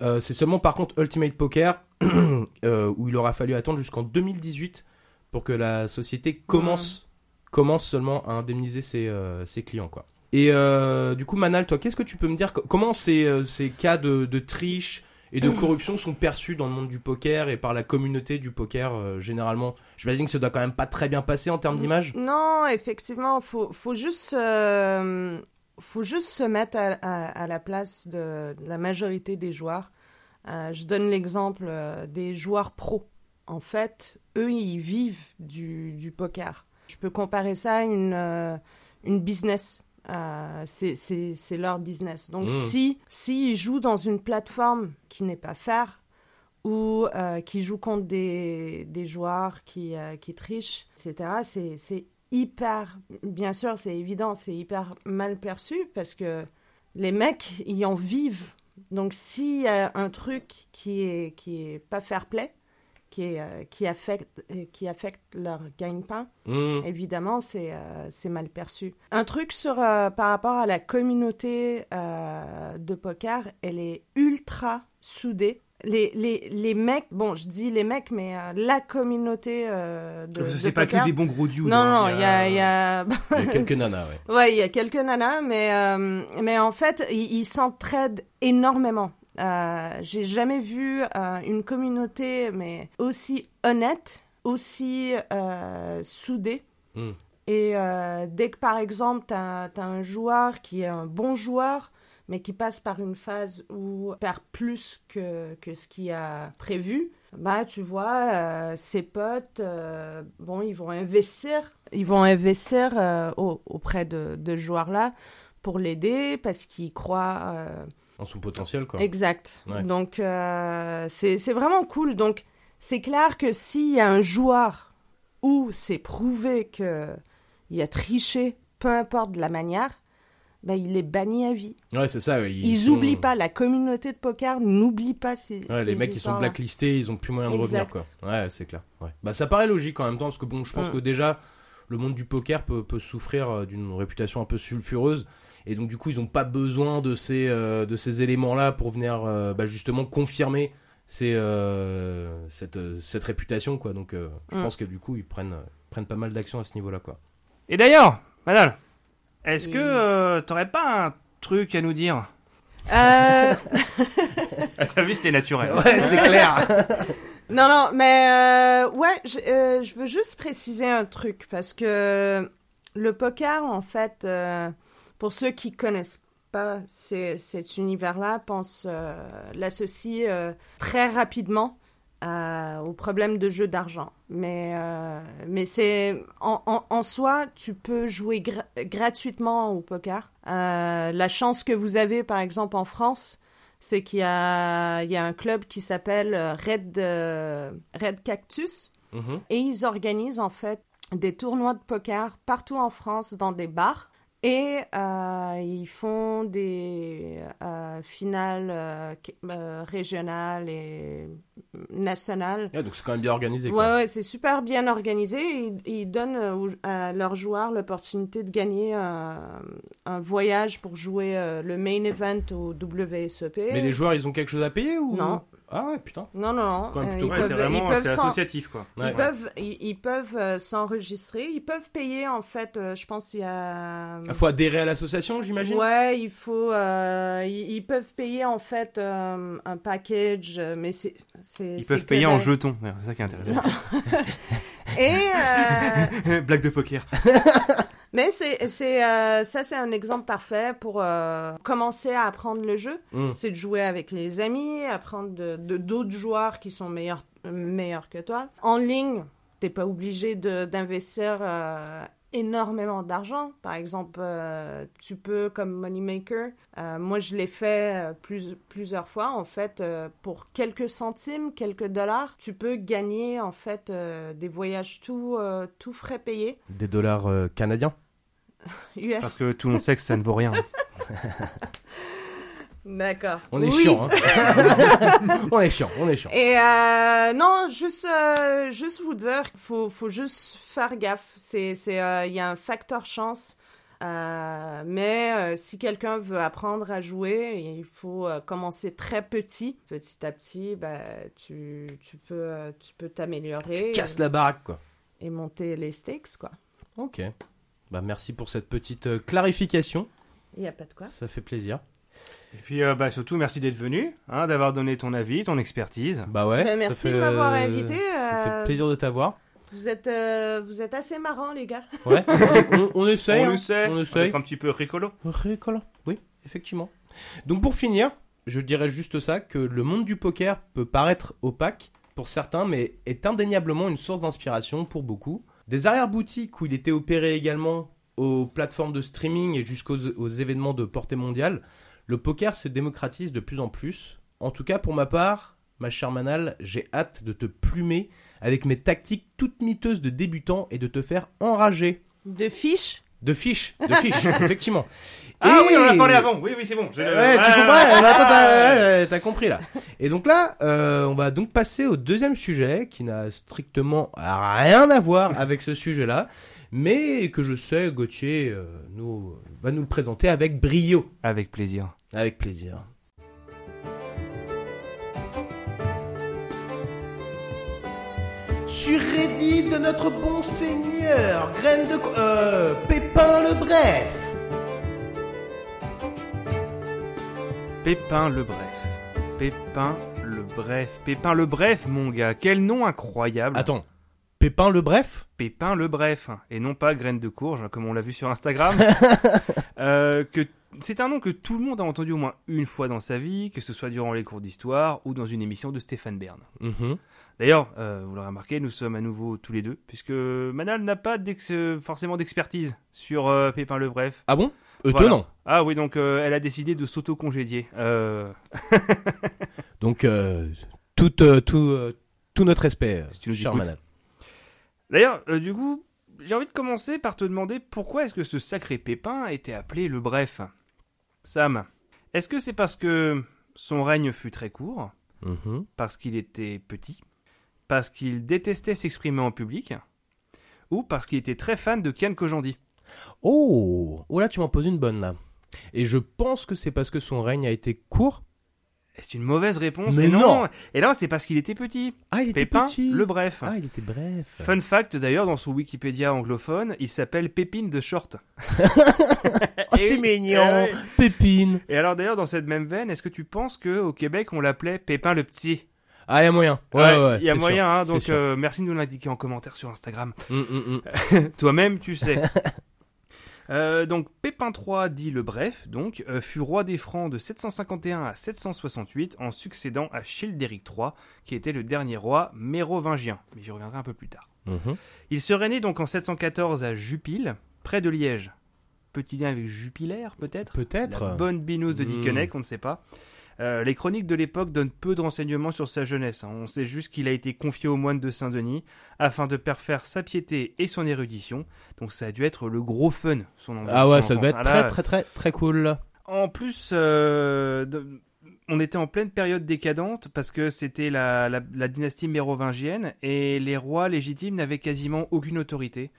Euh, c'est seulement par contre Ultimate Poker euh, où il aura fallu attendre jusqu'en 2018 pour que la société commence commence seulement à indemniser ses, ses clients quoi. Et du coup Manal, toi, qu'est-ce que tu peux me dire? Co- Comment ces, ces cas de, de triche et de corruption sont perçus dans le monde du poker et par la communauté du poker euh, généralement J'imagine que ça doit quand même pas très bien passer en termes d'image. Non, effectivement, faut faut juste euh, faut juste se mettre à, à- à la place de, de la majorité des joueurs. Euh, je donne l'exemple euh, des joueurs pros. En fait, eux, ils vivent du, du poker. Je peux comparer ça à une une business. Euh, c'est c'est c'est leur business. Donc Mmh. si si ils jouent dans une plateforme qui n'est pas fair ou euh, qui jouent contre des, des joueurs qui, euh, qui trichent, etc. C'est, c'est hyper, bien sûr, c'est évident, c'est hyper mal perçu parce que les mecs, ils en vivent. Donc s'il y a un truc qui est, qui est pas fair play, qui, est, euh, qui, affecte, euh, qui affecte leur gagne-pain, Mmh. évidemment, c'est euh, c'est mal perçu. Un truc sur, par rapport à la communauté de poker, elle est ultra soudée. Les, les, les mecs, bon, je dis les mecs, mais euh, la communauté euh, de, de c'est pas poker- que des bons gros dudes. Non, hein. non, il y a... il y a- Il y a quelques nanas, ouais. Ouais, il y a quelques nanas, mais, euh, mais en fait, ils s'entraident énormément. Euh, J'ai jamais vu euh, une communauté mais aussi honnête, aussi euh, soudée. Mm. Et dès que, par exemple, tu as, un joueur qui est un bon joueur, mais qui passe par une phase où il perd plus que, que ce qu'il a prévu, bah, tu vois, euh, ses potes, euh, bon, ils vont investir, ils vont investir euh, au- auprès de, de ce joueur-là pour l'aider parce qu'ils croient... En son potentiel, quoi. Exact. Ouais. Donc, euh, c'est vraiment cool. Donc, c'est clair que s'il y a un joueur où c'est prouvé que il a triché, peu importe de la manière, ben, il est banni à vie. Ouais, c'est ça. Ils sont- n'oublient pas, la communauté de poker n'oublie pas ces, Ouais, ces les mecs qui sont blacklistés, ils ont plus moyen de revenir quoi. Ouais, c'est clair. Ouais. Bah ça paraît logique en même temps parce que bon, je pense Mm. que déjà le monde du poker peut, peut souffrir euh, d'une réputation un peu sulfureuse et donc du coup ils ont pas besoin de ces euh, de ces éléments là pour venir euh, bah, justement confirmer ces, euh, cette cette réputation quoi. Donc euh, je Mm. pense que du coup ils prennent prennent pas mal d'actions à ce niveau là quoi. Et d'ailleurs, Manal, est-ce que euh, t'aurais pas un truc à nous dire? Euh, À ta vie, c'était naturel. Ouais, c'est clair. Non, non, mais euh, ouais, je, euh, veux juste préciser un truc parce que le poker, en fait, euh, pour ceux qui connaissent pas cet univers-là, pense euh, l'associe euh, très rapidement euh, au problème de jeu d'argent. Mais euh, mais c'est en, en, en soi, tu peux jouer gra- gratuitement au poker. La chance que vous avez, par exemple, en France, c'est qu'il y y a un club qui s'appelle Red, Red Cactus Mhm. et ils organisent en fait des tournois de poker partout en France dans des bars et euh, ils font des euh, finales euh, régionales et nationales. Donc c'est quand même bien organisé Ouais, quoi. ouais, c'est super bien organisé. Ils, ils donnent à leurs joueurs l'opportunité de gagner un, un voyage pour jouer le main event au WSEP. Mais les joueurs ils ont quelque chose à payer ou? Non. Ah ouais, putain. Non, non, non. Quand même Euh, plutôt ils Ouais, peuvent, ils associatif, quoi. ils Ouais. peuvent, ils, ils peuvent euh, s'enregistrer. Ils peuvent payer, en fait, euh, je pense qu'il y a... Il faut adhérer à l'association, j'imagine? Ouais, il faut... euh, ils, ils peuvent payer, en fait, euh, un package, mais c'est... c'est- Ils peuvent payer en jetons. C'est ça qui est intéressant. Et... euh, Blague de poker. Mais c'est, c'est, euh, ça, c'est un exemple parfait pour euh, commencer à apprendre le jeu. Mm. C'est de jouer avec les amis, apprendre de, de- d'autres joueurs qui sont meilleurs, meilleurs que toi. En ligne, t'es pas obligé de, d'investir euh, énormément d'argent. Par exemple, euh, tu peux, comme Moneymaker, euh, moi je l'ai fait euh, plus, plusieurs fois, en fait, euh, pour quelques centimes, quelques dollars, tu peux gagner, en fait, euh, des voyages tout, euh, tout frais payés. Des dollars euh, canadiens? US. Parce que tout le monde sait que ça ne vaut rien. D'accord. On est Oui. chiant, hein. on est chiant, on est chiant. Et euh, non, juste, euh, juste vous dire, faut, faut juste faire gaffe. C'est, c'est, euh, il y a un facteur chance. Mais si quelqu'un veut apprendre à jouer, il faut commencer très petit. Petit à petit, bah, tu, tu peux, tu peux t'améliorer Casse la baraque, quoi. et monter les stakes, quoi. Ok. Bah merci pour cette petite clarification. Il y a pas de quoi. Ça fait plaisir. Et puis, euh, bah, surtout, merci d'être venu, hein, d'avoir donné ton avis, ton expertise. Bah ouais. Ça merci fait, de m'avoir euh, invité, Ça euh, fait plaisir de t'avoir. Vous êtes, euh, vous êtes assez marrants, les gars. Ouais. on, on essaye. on hein. le sait, On on essaye. être un petit peu rigolo. Rigolo. Oui, effectivement. Donc pour finir, je dirais juste ça que le monde du poker peut paraître opaque pour certains, mais est indéniablement une source d'inspiration pour beaucoup. Des arrière-boutiques où il était opéré également aux plateformes de streaming et jusqu'aux aux événements de portée mondiale, le poker se démocratise de plus en plus. En tout cas, pour ma part, ma chère Manal, j'ai hâte de te plumer avec mes tactiques toutes miteuses de débutant et de te faire enrager. De fiches. De fiches, de fiches, effectivement. Ah Et- oui, on en a parlé avant. Oui, oui, c'est bon. Je- Ouais, tu comprends, t'as compris là. Et donc là, euh, on va donc passer au deuxième sujet qui n'a strictement rien à voir avec ce sujet-là, mais que je sais Gauthier euh, nous, va nous le présenter avec brio. Avec plaisir. Avec plaisir. Sur Reddit de notre bon seigneur, graine de... co- Euh, Pépin le Bref. Pépin le Bref. Pépin le Bref. Pépin le Bref, mon gars. Quel nom incroyable. Attends, Pépin le Bref Pépin le Bref. Et non pas graine de courge, comme on l'a vu sur Instagram. Euh, que c'est un nom que tout le monde a entendu au moins une fois dans sa vie, que ce soit durant les cours d'histoire ou dans une émission de Stéphane Bern. Mhm. D'ailleurs, euh, vous l'aurez remarqué, nous sommes à nouveau tous les deux, puisque Manal n'a pas euh, forcément d'expertise sur euh, Pépin le Bref. Ah bon? Voilà. Étonnant. Ah oui, donc euh, elle a décidé de s'auto-congédier. Donc, tout, tout, tout notre respect, Si tu nous cher écoutes. Manal. D'ailleurs, euh, du coup, j'ai envie de commencer par te demander pourquoi est-ce que ce sacré Pépin était appelé le Bref? Sam, est-ce que c'est parce que son règne fut très court? Mhm. Parce qu'il était petit? Parce qu'il détestait s'exprimer en public? Ou parce qu'il était très fan de Kian Kojandi? Oh, oh là, tu m'en poses une bonne là. Et je pense que c'est parce que son règne a été court. C'est une mauvaise réponse. Mais et non. non. Et là, c'est parce qu'il était petit. Ah, il était Pépin, petit. le bref. Ah, il était bref. Fun fact d'ailleurs, dans son Wikipédia anglophone, il s'appelle Pépine de Short. Oh, Et c'est oui, mignon. oui. Pépine. Et alors d'ailleurs, dans cette même veine, est-ce que tu penses que au Québec, on l'appelait Pépin le Petit? Ah, il y a moyen. Ouais, ouais. Il y a moyen, sûr, hein, donc euh, merci de nous l'indiquer en commentaire sur Instagram. Mm, mm, mm. Toi-même, tu sais. Euh, donc Pépin III, dit le Bref, donc, euh, fut roi des Francs de 751 à 768 en succédant à Childéric III, qui était le dernier roi mérovingien. Mais j'y reviendrai un peu plus tard. Mhm. Il serait né donc en 714 à Jupille, près de Liège. Petit lien avec Jupiler, peut-être? Peut-être. La bonne binouze de. Dickeneck, on ne sait pas. Euh, les chroniques de l'époque donnent peu de renseignements sur sa jeunesse. hein. On sait juste qu'il a été confié aux moines de Saint-Denis afin de parfaire sa piété et son érudition. Donc ça a dû être le gros fun, son en- Ah ouais, ça devait enfance. être Ah là, très, très, très, très cool. en plus, euh, de- on était en pleine période décadente parce que c'était la, la- la dynastie mérovingienne et les rois légitimes n'avaient quasiment aucune autorité.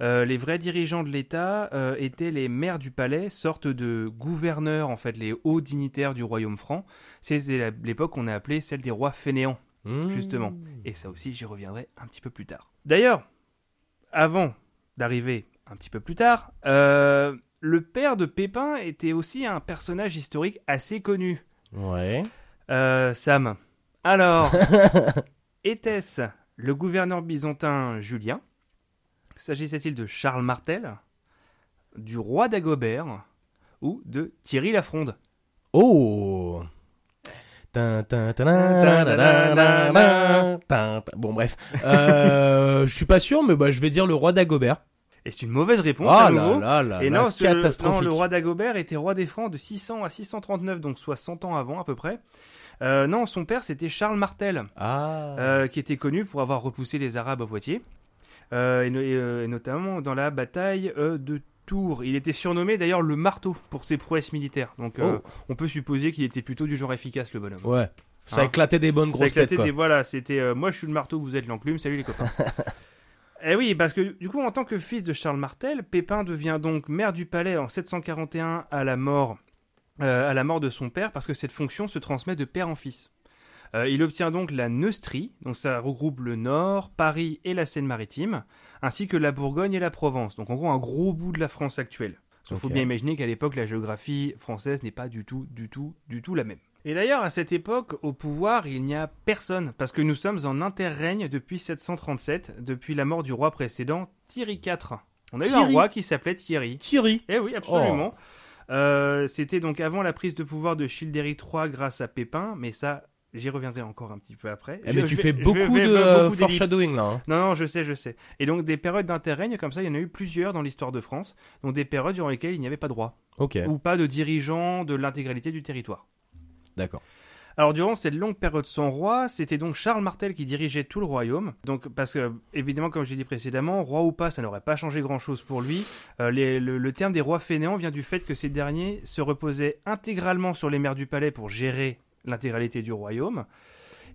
Euh, les vrais dirigeants de l'État euh, étaient les maires du palais, sorte de gouverneurs, en fait, les hauts dignitaires du royaume franc. C'est l'époque qu'on a appelée celle des rois fainéants. Mm. Justement. Et ça aussi, j'y reviendrai un petit peu plus tard. D'ailleurs, avant d'arriver un petit peu plus tard, euh, le père de Pépin était aussi un personnage historique assez connu. Ouais. Sam. Alors, était-ce le gouverneur byzantin Julien? S'agissait-il de Charles Martel, du roi d'Agobert ou de Thierry Lafronde? Oh Bon bref, euh, je suis pas sûr, mais bah, je vais dire le roi d'Agobert. Et c'est une mauvaise réponse oh à nouveau. Là, là, et non, le, roi d'Agobert était roi des Francs de 600 à 639, donc soit 100 ans avant à peu près. Euh, non, son père c'était Charles Martel, ah. euh, qui était connu pour avoir repoussé les Arabes à Poitiers et, et, euh, et notamment dans la bataille euh, de Tours. Il était surnommé d'ailleurs le marteau pour ses prouesses militaires. Donc euh, Oh. on peut supposer qu'il était plutôt du genre efficace le bonhomme. Ouais. Ça Hein éclatait des bonnes Ça grosses éclatait têtes quoi. des- voilà, c'était euh, moi je suis le marteau, vous êtes l'enclume, salut les copains. Eh oui, parce que du coup, en tant que fils de Charles Martel, Pépin devient donc maire du palais en 741 à la mort, euh, à la mort de son père, parce que cette fonction se transmet de père en fils. Euh, il obtient donc la Neustrie, donc ça regroupe le Nord, Paris et la Seine-Maritime, ainsi que la Bourgogne et la Provence. Donc en gros un gros bout de la France actuelle. Il faut bien imaginer qu'à l'époque la géographie française n'est pas du tout, du tout, du tout la même. Et d'ailleurs à cette époque au pouvoir il n'y a personne parce que nous sommes en interrègne depuis 737, depuis la mort du roi précédent Thierry IV. On a eu un roi qui s'appelait Thierry. Thierry. Eh oui, absolument. Euh, C'était donc avant la prise de pouvoir de Childéric III grâce à Pépin, mais ça, j'y reviendrai encore un petit peu après. Eh Je- mais tu fais vais- beaucoup vais de euh, beaucoup foreshadowing là. hein. Non, non, je sais, je sais. Et donc des périodes d'interrègne comme ça, il y en a eu plusieurs dans l'histoire de France. Donc des périodes durant lesquelles il n'y avait pas de roi ou pas de dirigeant de l'intégralité du territoire. D'accord. Alors durant cette longue période sans roi, c'était donc Charles Martel qui dirigeait tout le royaume. Donc parce que évidemment, comme j'ai dit précédemment, roi ou pas, ça n'aurait pas changé grand-chose pour lui. Euh, les- le, le terme des rois fainéants vient du fait que ces derniers se reposaient intégralement sur les maires du palais pour gérer l'intégralité du royaume.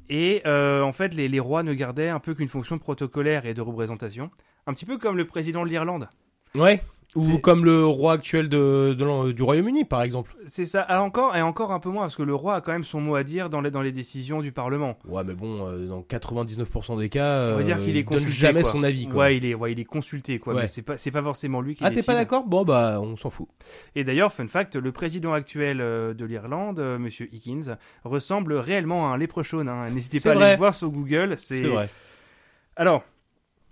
Et euh, en fait, les, les rois ne gardaient un peu qu'une fonction protocolaire et de représentation. Un petit peu comme le président de l'Irlande. Ouais. Ou comme le roi actuel de, de l'en- du Royaume-Uni par exemple. C'est ça, Ah, encore et encore un peu moins, parce que le roi a quand même son mot à dire dans les, dans les décisions du Parlement. Ouais, mais bon, euh, dans 99% des cas, On va dire euh, qu'il est il donne consulté. jamais quoi. son avis. Quoi. Ouais, il est, ouais, il est consulté, quoi. Ouais. Mais c'est pas, c'est pas forcément lui qui ah, t'es pas d'accord? Bon, bah, on s'en fout. Et d'ailleurs, fun fact, le président actuel euh, de l'Irlande, euh, Monsieur Higgins, ressemble réellement à un léprechaune. hein. N'hésitez pas à aller le voir sur Google. C'est C'est vrai. Alors,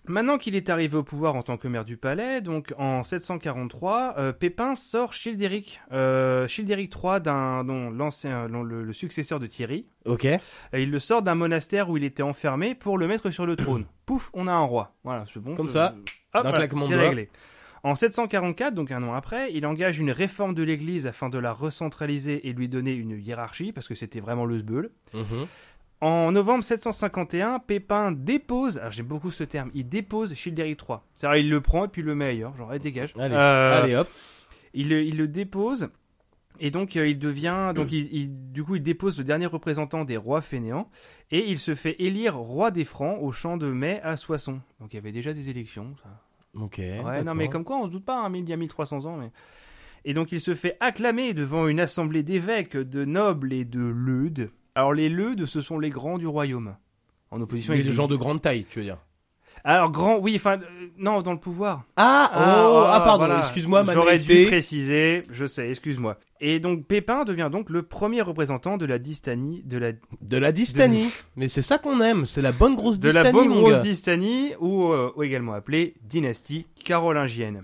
maintenant qu'il est arrivé au pouvoir en tant que maire du palais, donc en 743, euh, Pépin sort Childéric, euh, Childéric III, d'un, dont l'ancien, le, le successeur de Thierry. Ok. Et il le sort d'un monastère où il était enfermé pour le mettre sur le trône. Pouf, on a un roi. Voilà, c'est bon. Comme ça, Hop, voilà, c'est réglé. En 744, donc un an après, il engage une réforme de l'Église afin de la recentraliser et lui donner une hiérarchie, parce que c'était vraiment le sbeul. Mhm. En novembre 751, Pépin dépose, alors j'aime beaucoup ce terme, il dépose Childéric III. C'est-à-dire il le prend et puis il le met ailleurs, genre, allez, dégage. Allez, Euh, allez hop. il, le- il le dépose et donc euh, il devient donc il, il- du coup il dépose le dernier représentant des rois fainéants et il se fait élire roi des Francs au champ de mai à Soissons. Donc il y avait déjà des élections. Ça. Ok. Ouais, non mais comme quoi on se doute pas, hein, il y a 1300 ans. Mais... Et donc il se fait acclamer devant une assemblée d'évêques, de nobles et de leudes. Alors les leudes, ce sont les grands du royaume. En opposition avec des gens de grande taille, tu veux dire. Alors grand, oui, enfin euh, non, dans le pouvoir. Ah, oh, ah, pardon, voilà. excuse-moi, J'aurais dû préciser, je sais, excuse-moi. Et donc Pépin devient donc le premier représentant de la dystanie, de la, De la dystanie. Mais c'est ça qu'on aime, c'est la bonne grosse de dystanie, la bonne grosse dystanie, ou, euh, ou également appelée dynastie carolingienne.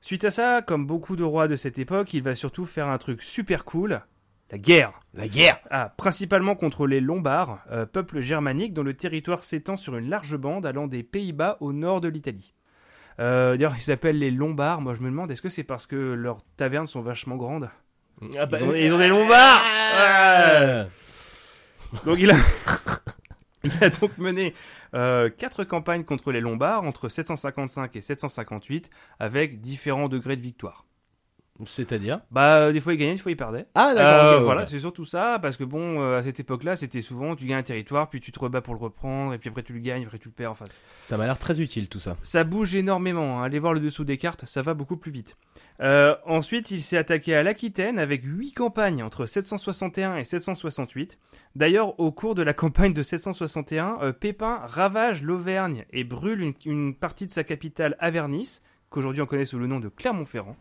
Suite à ça, comme beaucoup de rois de cette époque, il va surtout faire un truc super cool, la guerre. La guerre. Ah, principalement contre les Lombards, euh, peuple germanique dont le territoire s'étend sur une large bande allant des Pays-Bas au nord de l'Italie. Euh, D'ailleurs, ils s'appellent les Lombards. Moi, je me demande, est-ce que c'est parce que leurs tavernes sont vachement grandes Ah bah, ils, ont, ils ont des Lombards euh. Donc, il a, il a donc mené euh, quatre campagnes contre les Lombards entre 755 et 758, avec différents degrés de victoire. C'est-à-dire Bah, euh, des fois, il gagnait, des fois, il perdait. Ah, d'accord. Euh, voilà, c'est surtout ça, parce que bon, euh, à cette époque-là, c'était souvent tu gagnes un territoire, puis tu te rebats pour le reprendre, et puis après tu le gagnes, après tu le perds. Enfin, Ça m'a l'air très utile tout ça. ça bouge énormément. hein. Allez voir le dessous des cartes, ça va beaucoup plus vite. Euh, ensuite, il s'est attaqué à l'Aquitaine avec huit campagnes entre 761 et 768. D'ailleurs, au cours de la campagne de 761, euh, Pépin ravage l'Auvergne et brûle une, une partie de sa capitale Avernis, qu'aujourd'hui on connaît sous le nom de Clermont-Ferrand.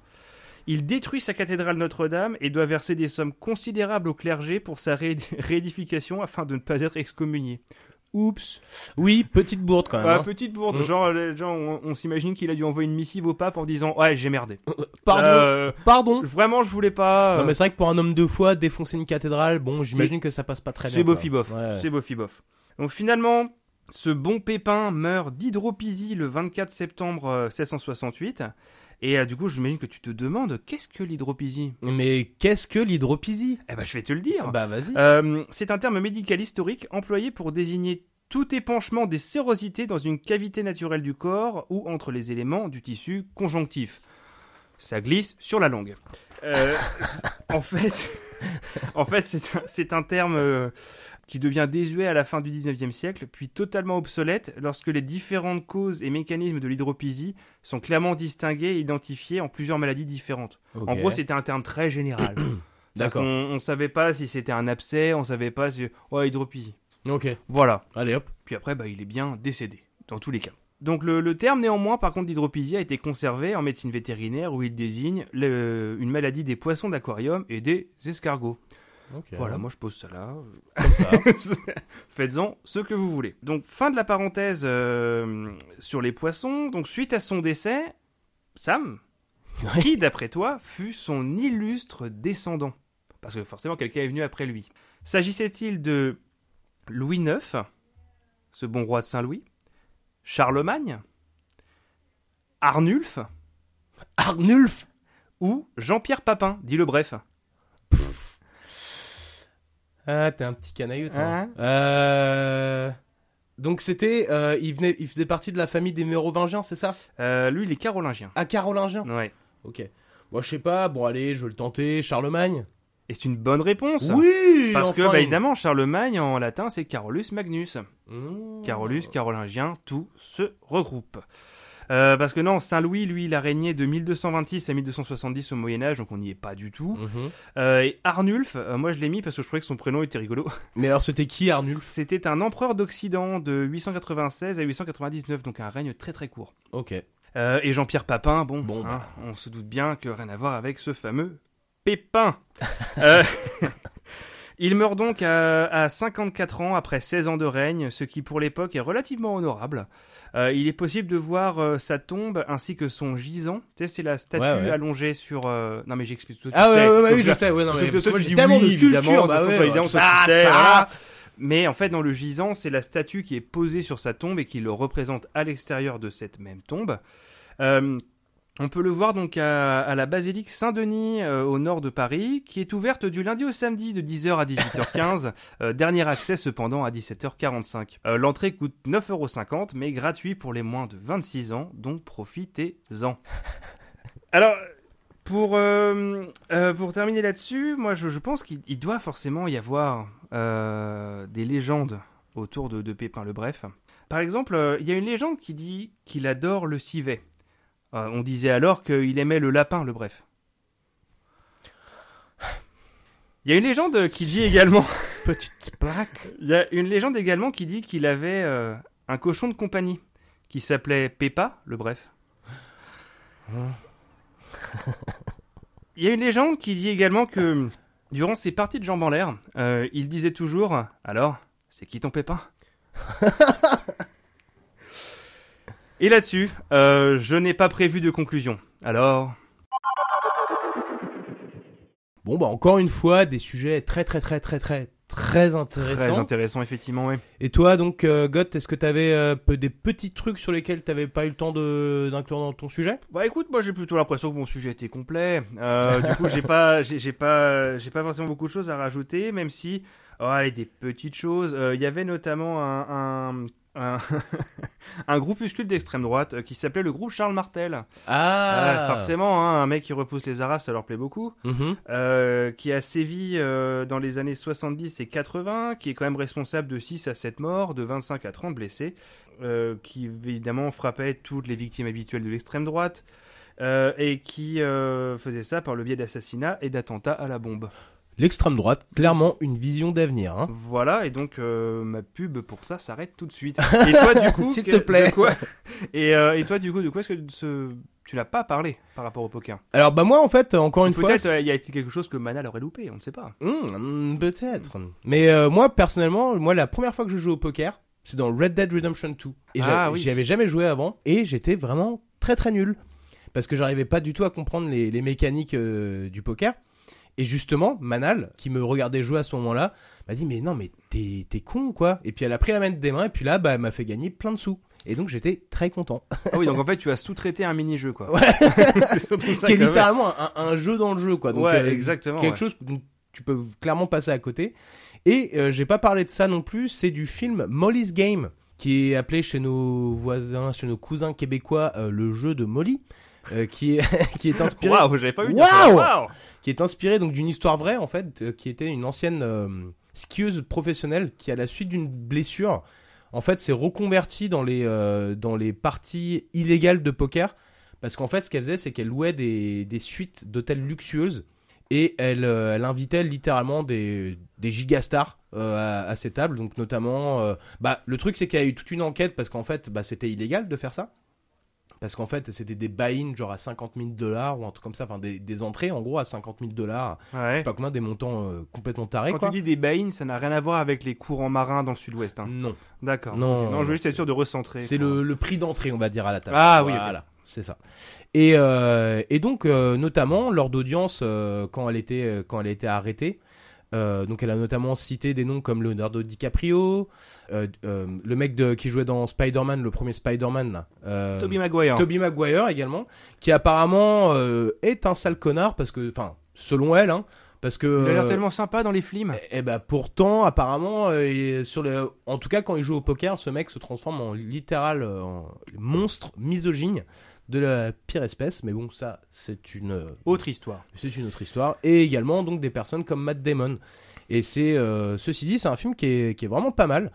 Il détruit sa cathédrale Notre-Dame et doit verser des sommes considérables au clergé pour sa ré- réédification afin de ne pas être excommunié. Oups. Oui, petite bourde quand même. Ouais, hein. petite bourde. Mm. Genre, les gens, on, on s'imagine qu'il a dû envoyer une missive au pape en disant Ouais, j'ai merdé. Pardon. Euh, Pardon. vraiment, je voulais pas. Non euh, mais c'est vrai que pour un homme de foi, défoncer une cathédrale, bon, j'imagine que ça passe pas très bien. c'est bofi bof. Ouais. C'est bofi bof. Donc finalement, ce bon Pépin meurt d'hydropisie le 24 septembre euh, 1668. Et euh, du coup, j'imagine que tu te demandes qu'est-ce que l'hydropisie Mais qu'est-ce que l'hydropisie Eh ben, je vais te le dire. Bah vas-y. Euh, c'est un terme médical historique employé pour désigner tout épanchement des sérosités dans une cavité naturelle du corps ou entre les éléments du tissu conjonctif. Ça glisse sur la langue. Euh, en fait, en fait, c'est un, un terme euh, qui devient désuet à la fin du 19e siècle, puis totalement obsolète lorsque les différentes causes et mécanismes de l'hydropisie sont clairement distingués et identifiés en plusieurs maladies différentes. En gros, c'était un terme très général. D'accord. On, on savait pas si c'était un abcès, on savait pas si. Ouais, hydropisie. Ok. Voilà. Allez hop. Puis après, bah, il est bien décédé, dans tous les cas. Donc le, le terme néanmoins, par contre, d'hydropisie a été conservé en médecine vétérinaire où il désigne le- une maladie des poissons d'aquarium et des escargots. Voilà, moi je pose ça là. Comme ça. Faites-en ce que vous voulez. Donc fin de la parenthèse euh, sur les poissons. Donc suite à son décès, Sam, qui d'après toi fut son illustre descendant? Parce que forcément quelqu'un est venu après lui. S'agissait-il de Louis IX, ce bon roi de Saint-Louis, Charlemagne, Arnulf Arnulf. ou Jean-Pierre Papin, dit le bref Ah, t'es un petit canailleux, toi. Hein euh... Donc c'était, euh, il venait, il faisait partie de la famille des Mérovingiens, c'est ça? Euh, Lui, il est carolingien. Ah, carolingien. Ouais. Ok. Moi, je sais pas. Bon, allez, je vais le tenter. Charlemagne? Et c'est une bonne réponse. Oui. Parce que, bah, évidemment, Charlemagne en latin, c'est Carolus Magnus. Mmh. Carolus, carolingien, tout se regroupe. Euh, parce que non, Saint-Louis, lui, il a régné de 1226 à 1270 au Moyen-Âge, donc on n'y est pas du tout. Mhm. Euh, et Arnulf, euh, moi je l'ai mis parce que je trouvais que son prénom était rigolo. Mais alors, c'était qui Arnulf? C'était un empereur d'Occident de 896 à 899, donc un règne très très court. Ok. Euh, et Jean-Pierre Papin, bon, Bon, hein, bah. on se doute bien que rien à voir avec ce fameux Pépin. Il meurt donc à, à 54 ans après 16 ans de règne, ce qui pour l'époque est relativement honorable. Euh, il est possible de voir euh, sa tombe ainsi que son gisant. Tu sais, c'est la statue Ouais, ouais. allongée sur. euh, Non, mais j'explique tout. tu Ah ouais, sais. ouais, ouais, oui, je sais. Ouais, non, mais toi, tu dis tellement oui, de culture. bah ouais, évidemment, ça, sais, ça. voilà. Mais en fait, dans le gisant, c'est la statue qui est posée sur sa tombe et qui le représente à l'extérieur de cette même tombe. Euh, On peut le voir donc à, à la basilique Saint-Denis euh, au nord de Paris, qui est ouverte du lundi au samedi de 10h à 18h15. Euh, dernier accès cependant à 17h45. Euh, L'entrée coûte 9,50€ mais gratuit pour les moins de 26 ans, donc profitez-en. Alors, pour, pour terminer là-dessus, moi je, je pense qu'il il doit forcément y avoir des légendes autour de, de Pépin le Bref. Par exemple, il y a une légende qui dit qu'il adore le civet. Euh, on disait alors qu'il aimait le lapin le Bref. Il y a une légende qui dit également. Petite plaque. Il y a une légende également qui dit qu'il avait euh, un cochon de compagnie qui s'appelait Peppa le Bref. Il y a une légende qui dit également que durant ses parties de jambes en l'air, euh, il disait toujours Alors, c'est qui ton pépin Et là-dessus, euh, je n'ai pas prévu de conclusion. Alors, Bon, bah encore une fois, des sujets très très très très très très intéressants. très intéressant effectivement, oui. Et toi, donc, euh, Goth, est-ce que tu avais des petits trucs sur lesquels tu n'avais pas eu le temps d'inclure dans ton sujet? Bah écoute, moi j'ai plutôt l'impression que mon sujet était complet. Euh, du coup, j'ai pas, j'ai pas, j'ai pas forcément beaucoup de choses à rajouter, même si, oh, allez, des petites choses. Euh, Il y avait notamment un, un, un, un groupuscule d'extrême droite euh, qui s'appelait le groupe Charles Martel. Ah forcément, hein, un mec qui repousse les arabes, ça leur plaît beaucoup. Mhm. Euh, qui a sévi euh, dans les années 70 et 80, qui est quand même responsable de 6 à 7 morts, de 25 à 30 blessés, qui évidemment frappait toutes les victimes habituelles de l'extrême droite, et qui faisait ça par le biais d'assassinats et d'attentats à la bombe. L'extrême droite, clairement une vision d'avenir. Hein. Voilà, et donc euh, ma pub pour ça s'arrête tout de suite. Et toi du coup, S'il te plaît. de quoi et, euh, et toi du coup, de quoi est-ce que ce- tu n'as pas parlé par rapport au poker? Alors, bah moi, en fait, encore une fois... Peut-être euh, il y a été quelque chose que Manal aurait loupé, on ne sait pas. Hmm, peut-être. Mais euh, moi, personnellement, moi, la première fois que je joue au poker, c'est dans Red Dead Redemption 2. Et Ah, oui. j'y avais jamais joué avant, et j'étais vraiment très très nul. Parce que j'arrivais pas du tout à comprendre les, les mécaniques euh, du poker. Et justement, Manal, qui me regardait jouer à ce moment-là, m'a dit Mais non, mais t'es t'es con, quoi? Et puis elle a pris la main des mains, et puis là, bah, elle m'a fait gagner plein de sous. Et donc j'étais très content. Ah oui, donc en fait tu as sous-traité un mini-jeu quoi. Ouais. C'est ça qui est littéralement un, un jeu dans le jeu, quoi. Donc, Ouais, euh, exactement, Quelque ouais. chose dont tu peux clairement passer à côté. Et euh, j'ai pas parlé de ça non plus, c'est du film Molly's Game, qui est appelé chez nos voisins, chez nos cousins québécois, euh, le jeu de Molly. Euh, qui est qui est inspiré Waouh, j'avais pas vu. Waouh Waouh. Qui est inspiré donc d'une histoire vraie en fait euh, qui était une ancienne euh, skieuse professionnelle qui à la suite d'une blessure en fait s'est reconvertie dans les dans les parties illégales de poker. Parce qu'en fait ce qu'elle faisait c'est qu'elle louait des, des suites d'hôtels luxueuses et elle, euh, elle invitait littéralement des, des gigastars euh, à, à ces tables. Donc notamment euh, bah le truc c'est qu'il y a eu toute une enquête parce qu'en fait bah, c'était illégal de faire ça parce qu'en fait, c'était des buy-in genre à 50 000 dollars ou un truc comme ça, enfin des, des entrées en gros à 50 000 dollars. Ouais. pas combien, des montants euh, complètement tarés Quand quoi. tu dis des buy ça n'a rien à voir avec les courants marins dans le sud-ouest. Hein. Non, D'accord. Non, je veux juste être sûr de recentrer. c'est le, le prix d'entrée, on va dire, à la table. Ah oui, voilà, c'est ça. Et, euh, et donc, euh, notamment, lors d'audience, quand, elle était, quand elle a été arrêtée, euh, donc elle a notamment cité des noms comme Leonardo DiCaprio, euh, euh, le mec de, qui jouait dans Spider-Man, le premier Spider-Man, là, Tobey Maguire. Tobey Maguire également, qui apparemment est un sale connard parce que, enfin, selon elle, hein, parce que. Il a l'air tellement sympa dans les films. eh ben pourtant, apparemment, il- sur le, en tout cas quand il joue au poker, ce mec se transforme en littéral en monstre misogyne de la pire espèce. Mais bon, ça, c'est une, euh, Autre histoire. c'est une autre histoire. Et également donc des personnes comme Matt Damon. Et c'est, euh, ceci dit, c'est un film qui est, qui est vraiment pas mal.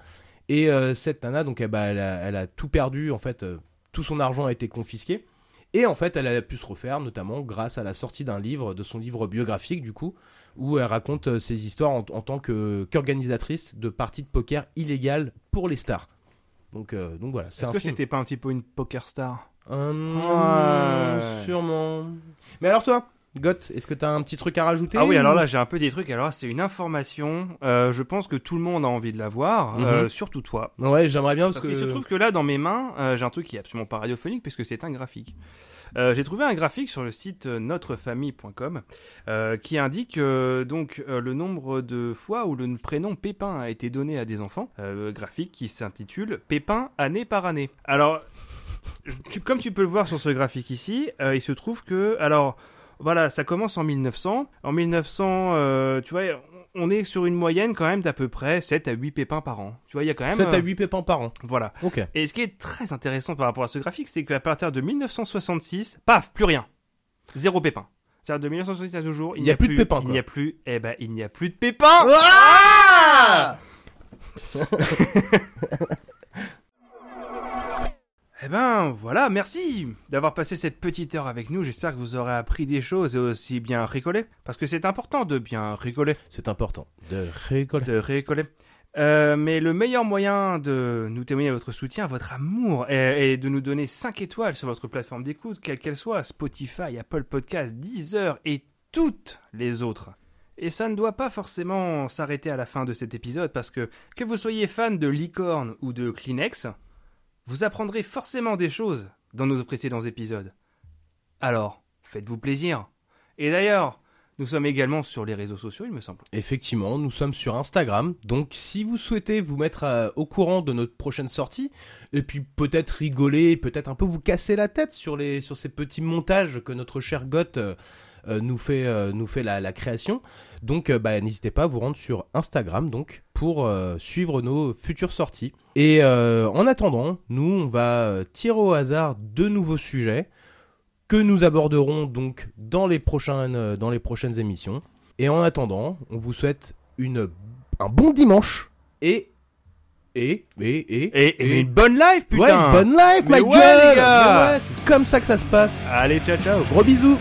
Et euh, cette nana, donc, eh ben, elle, a, elle a tout perdu en fait, euh, tout son argent a été confisqué. Et en fait, elle a pu se refaire, notamment grâce à la sortie d'un livre, de son livre biographique, du coup, où elle raconte ses histoires en, en tant que, qu'organisatrice de parties de poker illégales pour les stars. Donc, donc voilà. c'est Est-ce que film- c'était pas un petit peu une poker star? Hum, Ouais. Sûrement. Mais alors toi, Goth, est-ce que t'as un petit truc à rajouter Ah oui, ou- alors là j'ai un petit truc. Alors c'est une information. euh, je pense que tout le monde a envie de la voir, Mhm. euh, surtout toi. Ouais, j'aimerais bien parce, Parce que. qu'il se trouve que là, dans mes mains, euh, j'ai un truc qui est absolument pas radiophonique puisque c'est un graphique. Euh, j'ai trouvé un graphique sur le site notrefamille.com euh, qui indique euh, donc euh, le nombre de fois où le prénom Pépin a été donné à des enfants. Euh, graphique qui s'intitule Pépin année par année. Alors tu- comme tu peux le voir sur ce graphique ici, euh, il se trouve que, alors, voilà, ça commence en 1900. En 1900, euh, tu vois, on est sur une moyenne quand même d'à peu près 7 à 8 pépins par an. Tu vois, il y a quand même... 7 à euh, 8 pépins par an. Voilà. Ok. Et ce qui est très intéressant par rapport à ce graphique, c'est qu'à partir de 1966, paf, plus rien. Zéro pépin. C'est-à-dire de 1966 à ce jour, Il y a plus de pépins, Il n'y a plus, eh ben, il n'y a plus de pépins. Ah Eh ben voilà, merci d'avoir passé cette petite heure avec nous. J'espère que vous aurez appris des choses et aussi bien rigoler. Parce que c'est important de bien rigoler, C'est important de rigoler. de rigoler. Euh, mais le meilleur moyen de nous témoigner votre soutien, votre amour, est, est de nous donner 5 étoiles sur votre plateforme d'écoute, quelle qu'elle soit, Spotify, Apple Podcasts, Deezer et toutes les autres. Et ça ne doit pas forcément s'arrêter à la fin de cet épisode, parce que que vous soyez fan de licorne ou de Kleenex, vous apprendrez forcément des choses dans nos précédents épisodes. Alors, faites-vous plaisir. Et d'ailleurs, nous sommes également sur les réseaux sociaux, il me semble. Effectivement, nous sommes sur Instagram, donc si vous souhaitez vous mettre euh, au courant de notre prochaine sortie, et puis peut-être rigoler, peut-être un peu vous casser la tête sur, ces petits montages que notre cher Goth euh, nous fait, euh, nous fait la, la création, donc euh, bah, n'hésitez pas à vous rendre sur Instagram donc pour euh, suivre nos futures sorties. Et euh, en attendant, nous on va euh, tirer au hasard deux nouveaux sujets que nous aborderons donc dans les prochaines, euh, dans les prochaines émissions. Et en attendant, on vous souhaite une, un bon dimanche et. Et. Et. Et. Et, et une bonne life, putain Ouais, une bonne life, Mais ma ouais, gueule les gars Mais ouais, C'est comme ça que ça se passe. Allez, ciao, ciao Gros bisous